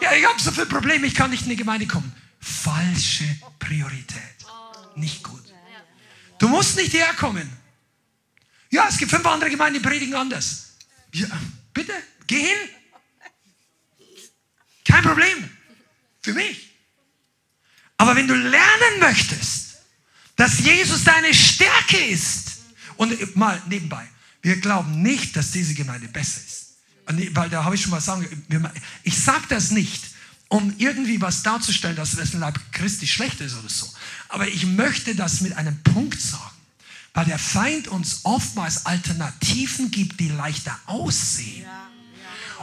Ja, ich habe so viele Probleme, ich kann nicht in die Gemeinde kommen. Falsche Priorität. Nicht gut. Du musst nicht herkommen. Ja, es gibt fünf andere Gemeinden, die predigen anders. Ja, bitte, geh hin. Kein Problem. Für mich. Aber wenn du lernen möchtest, dass Jesus deine Stärke ist, und mal nebenbei, wir glauben nicht, dass diese Gemeinde besser ist. Weil da habe ich schon mal sagen, ich sage das nicht, um irgendwie was darzustellen, dass das Leib Christi schlecht ist oder so. Aber ich möchte das mit einem Punkt sagen, weil der Feind uns oftmals Alternativen gibt, die leichter aussehen,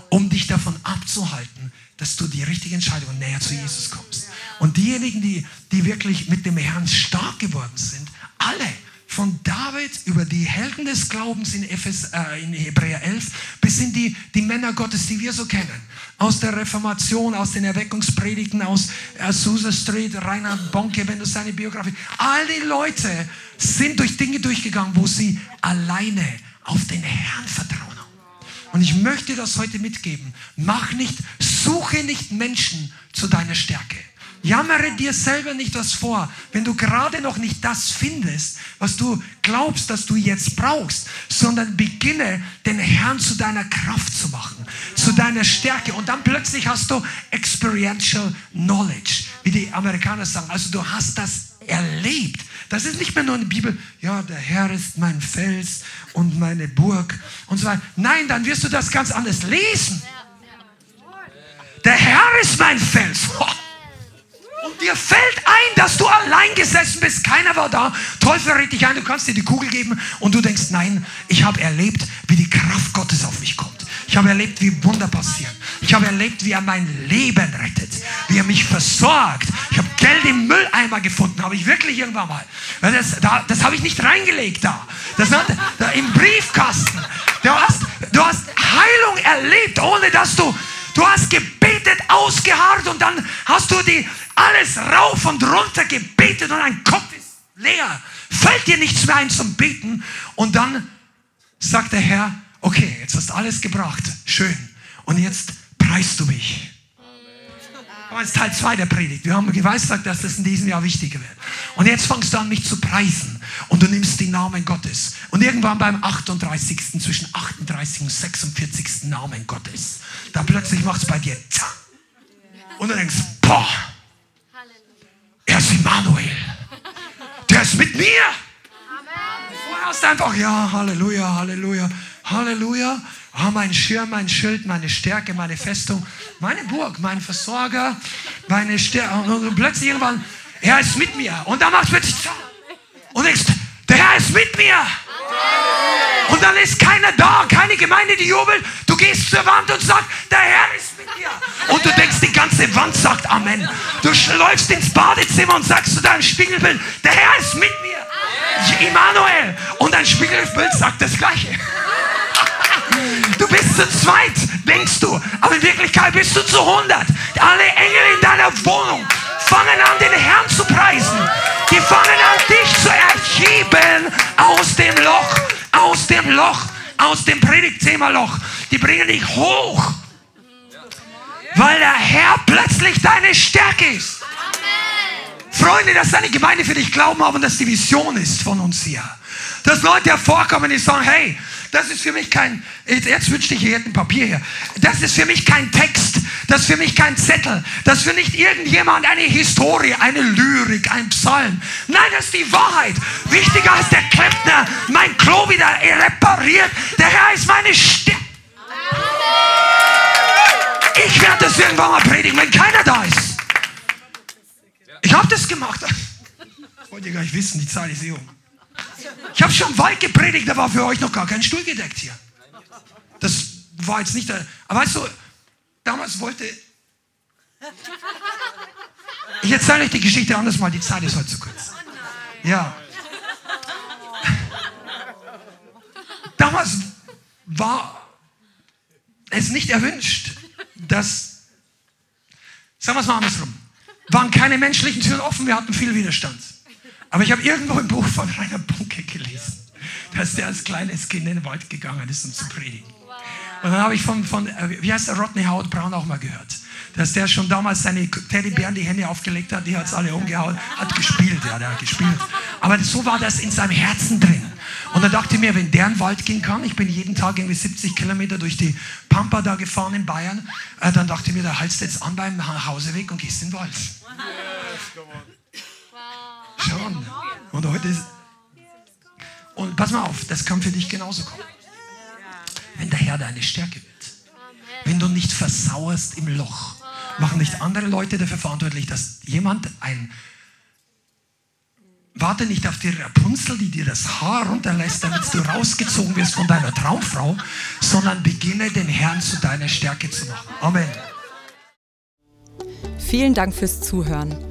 um dich davon abzuhalten, dass du die richtige Entscheidung näher zu Jesus kommst. Und diejenigen, die, die wirklich mit dem Herrn stark geworden sind, alle, von David über die Helden des Glaubens in, Ephes, äh, in Hebräer 11 bis in die, die Männer Gottes, die wir so kennen. Aus der Reformation, aus den Erweckungspredigten, aus Azusa Street, Reinhard Bonke, wenn du seine Biografie. All die Leute sind durch Dinge durchgegangen, wo sie alleine auf den Herrn vertrauen haben. Und ich möchte das heute mitgeben. Mach nicht, suche nicht Menschen zu deiner Stärke. Jammere dir selber nicht was vor, wenn du gerade noch nicht das findest, was du glaubst, dass du jetzt brauchst, sondern beginne den Herrn zu deiner Kraft zu machen, zu deiner Stärke. Und dann plötzlich hast du experiential knowledge, wie die Amerikaner sagen. Also du hast das erlebt. Das ist nicht mehr nur eine Bibel, ja, der Herr ist mein Fels und meine Burg und so weiter. Nein, dann wirst du das ganz anders lesen. Der Herr ist mein Fels. <laughs> Und dir fällt ein, dass du allein gesessen bist, keiner war da, Teufel redet dich ein, du kannst dir die Kugel geben und du denkst, nein, ich habe erlebt, wie die Kraft Gottes auf mich kommt. Ich habe erlebt, wie Wunder passieren. Ich habe erlebt, wie er mein Leben rettet, wie er mich versorgt. Ich habe Geld im Mülleimer gefunden, habe ich wirklich irgendwann mal. Das, da, das habe ich nicht reingelegt da. Das hat, da im Briefkasten. Du hast, du hast Heilung erlebt, ohne dass du Du hast gebetet, ausgeharrt und dann hast du die alles rauf und runter gebetet und dein Kopf ist leer. Fällt dir nichts mehr ein zum Beten. Und dann sagt der Herr, okay, jetzt hast du alles gebracht. Schön. Und jetzt preist du mich. Das ist Teil 2 der Predigt. Wir haben geweissagt, dass das in diesem Jahr wichtiger wird. Und jetzt fangst du an, mich zu preisen. Und du nimmst den Namen Gottes. Und irgendwann beim 38. zwischen 38. und 46. Namen Gottes, da plötzlich macht es bei dir zack. Und du denkst, boah, Immanuel. Der ist mit mir. Vorher hast einfach, ja, Halleluja, Halleluja, Halleluja. Oh, mein Schirm, mein Schild, meine Stärke, meine Festung, meine Burg, mein Versorger, meine Stärke. Und plötzlich irgendwann, er ist mit mir. Und dann macht es plötzlich und denkst, ist mit mir. Und dann ist keiner da, keine Gemeinde, die jubelt. Du gehst zur Wand und sagst, der Herr ist mit dir. Und du denkst, die ganze Wand sagt Amen. Du läufst ins Badezimmer und sagst zu deinem Spiegelbild, der Herr ist mit mir. Immanuel. Und dein Spiegelbild sagt das Gleiche. <laughs> Du bist zu zweit, denkst du. Aber in Wirklichkeit bist du zu 100. Alle Engel in deiner Wohnung fangen an, den Herrn zu preisen. Die fangen an, dich zu erheben aus dem Loch, aus dem Loch, aus dem Predigtthema-Loch. Die bringen dich hoch, weil der Herr plötzlich deine Stärke ist. Freunde, dass deine Gemeinde für dich glauben haben, dass die Vision ist von uns hier. Dass Leute hervorkommen, die sagen, hey, das ist für mich kein, jetzt wünschte ich, hier ein Papier hier. Das ist für mich kein Text. Das ist für mich kein Zettel. Das ist für nicht irgendjemand eine Historie, eine Lyrik, ein Psalm. Nein, das ist die Wahrheit. Wichtiger ist der Klempner, mein Klo wieder repariert. Der Herr ist meine Stimme. Ich werde das irgendwann mal predigen, wenn keiner da ist. Ich habe das gemacht. Wollt ihr gar nicht wissen, die Zeit ist eh um. Ich habe schon Wald gepredigt, da war für euch noch gar kein Stuhl gedeckt hier. Das war jetzt nicht der. Aber weißt du, damals wollte. Ich erzähle euch die Geschichte anders mal, die Zeit ist heute zu kurz. Ja. Damals war es nicht erwünscht, dass, sagen wir es mal andersrum, waren keine menschlichen Türen offen, wir hatten viel Widerstand. Aber ich habe irgendwo im Buch von Rainer Bunke gelesen, dass der als kleines Kind in den Wald gegangen ist, um zu predigen. Und dann habe ich von, von, äh, wie heißt der, Rodney Howard Brown auch mal gehört, dass der schon damals seine Teddybären die Hände aufgelegt hat, die hat es alle umgehauen, hat gespielt, ja, der hat gespielt. Aber so war das in seinem Herzen drin. Und dann dachte ich mir, wenn der in den Wald gehen kann, ich bin jeden Tag irgendwie 70 Kilometer durch die Pampa da gefahren in Bayern, äh, dann dachte ich mir, da haltst du jetzt an beim Hauseweg und gehst in den Wald. Schon. Und heute ist. Und pass mal auf, das kann für dich genauso kommen. Wenn der Herr deine Stärke wird. Wenn du nicht versauerst im Loch, machen nicht andere Leute dafür verantwortlich, dass jemand ein Warte nicht auf die Rapunzel, die dir das Haar runterlässt, damit du rausgezogen wirst von deiner Traumfrau, sondern beginne den Herrn zu deiner Stärke zu machen. Amen. Vielen Dank fürs Zuhören.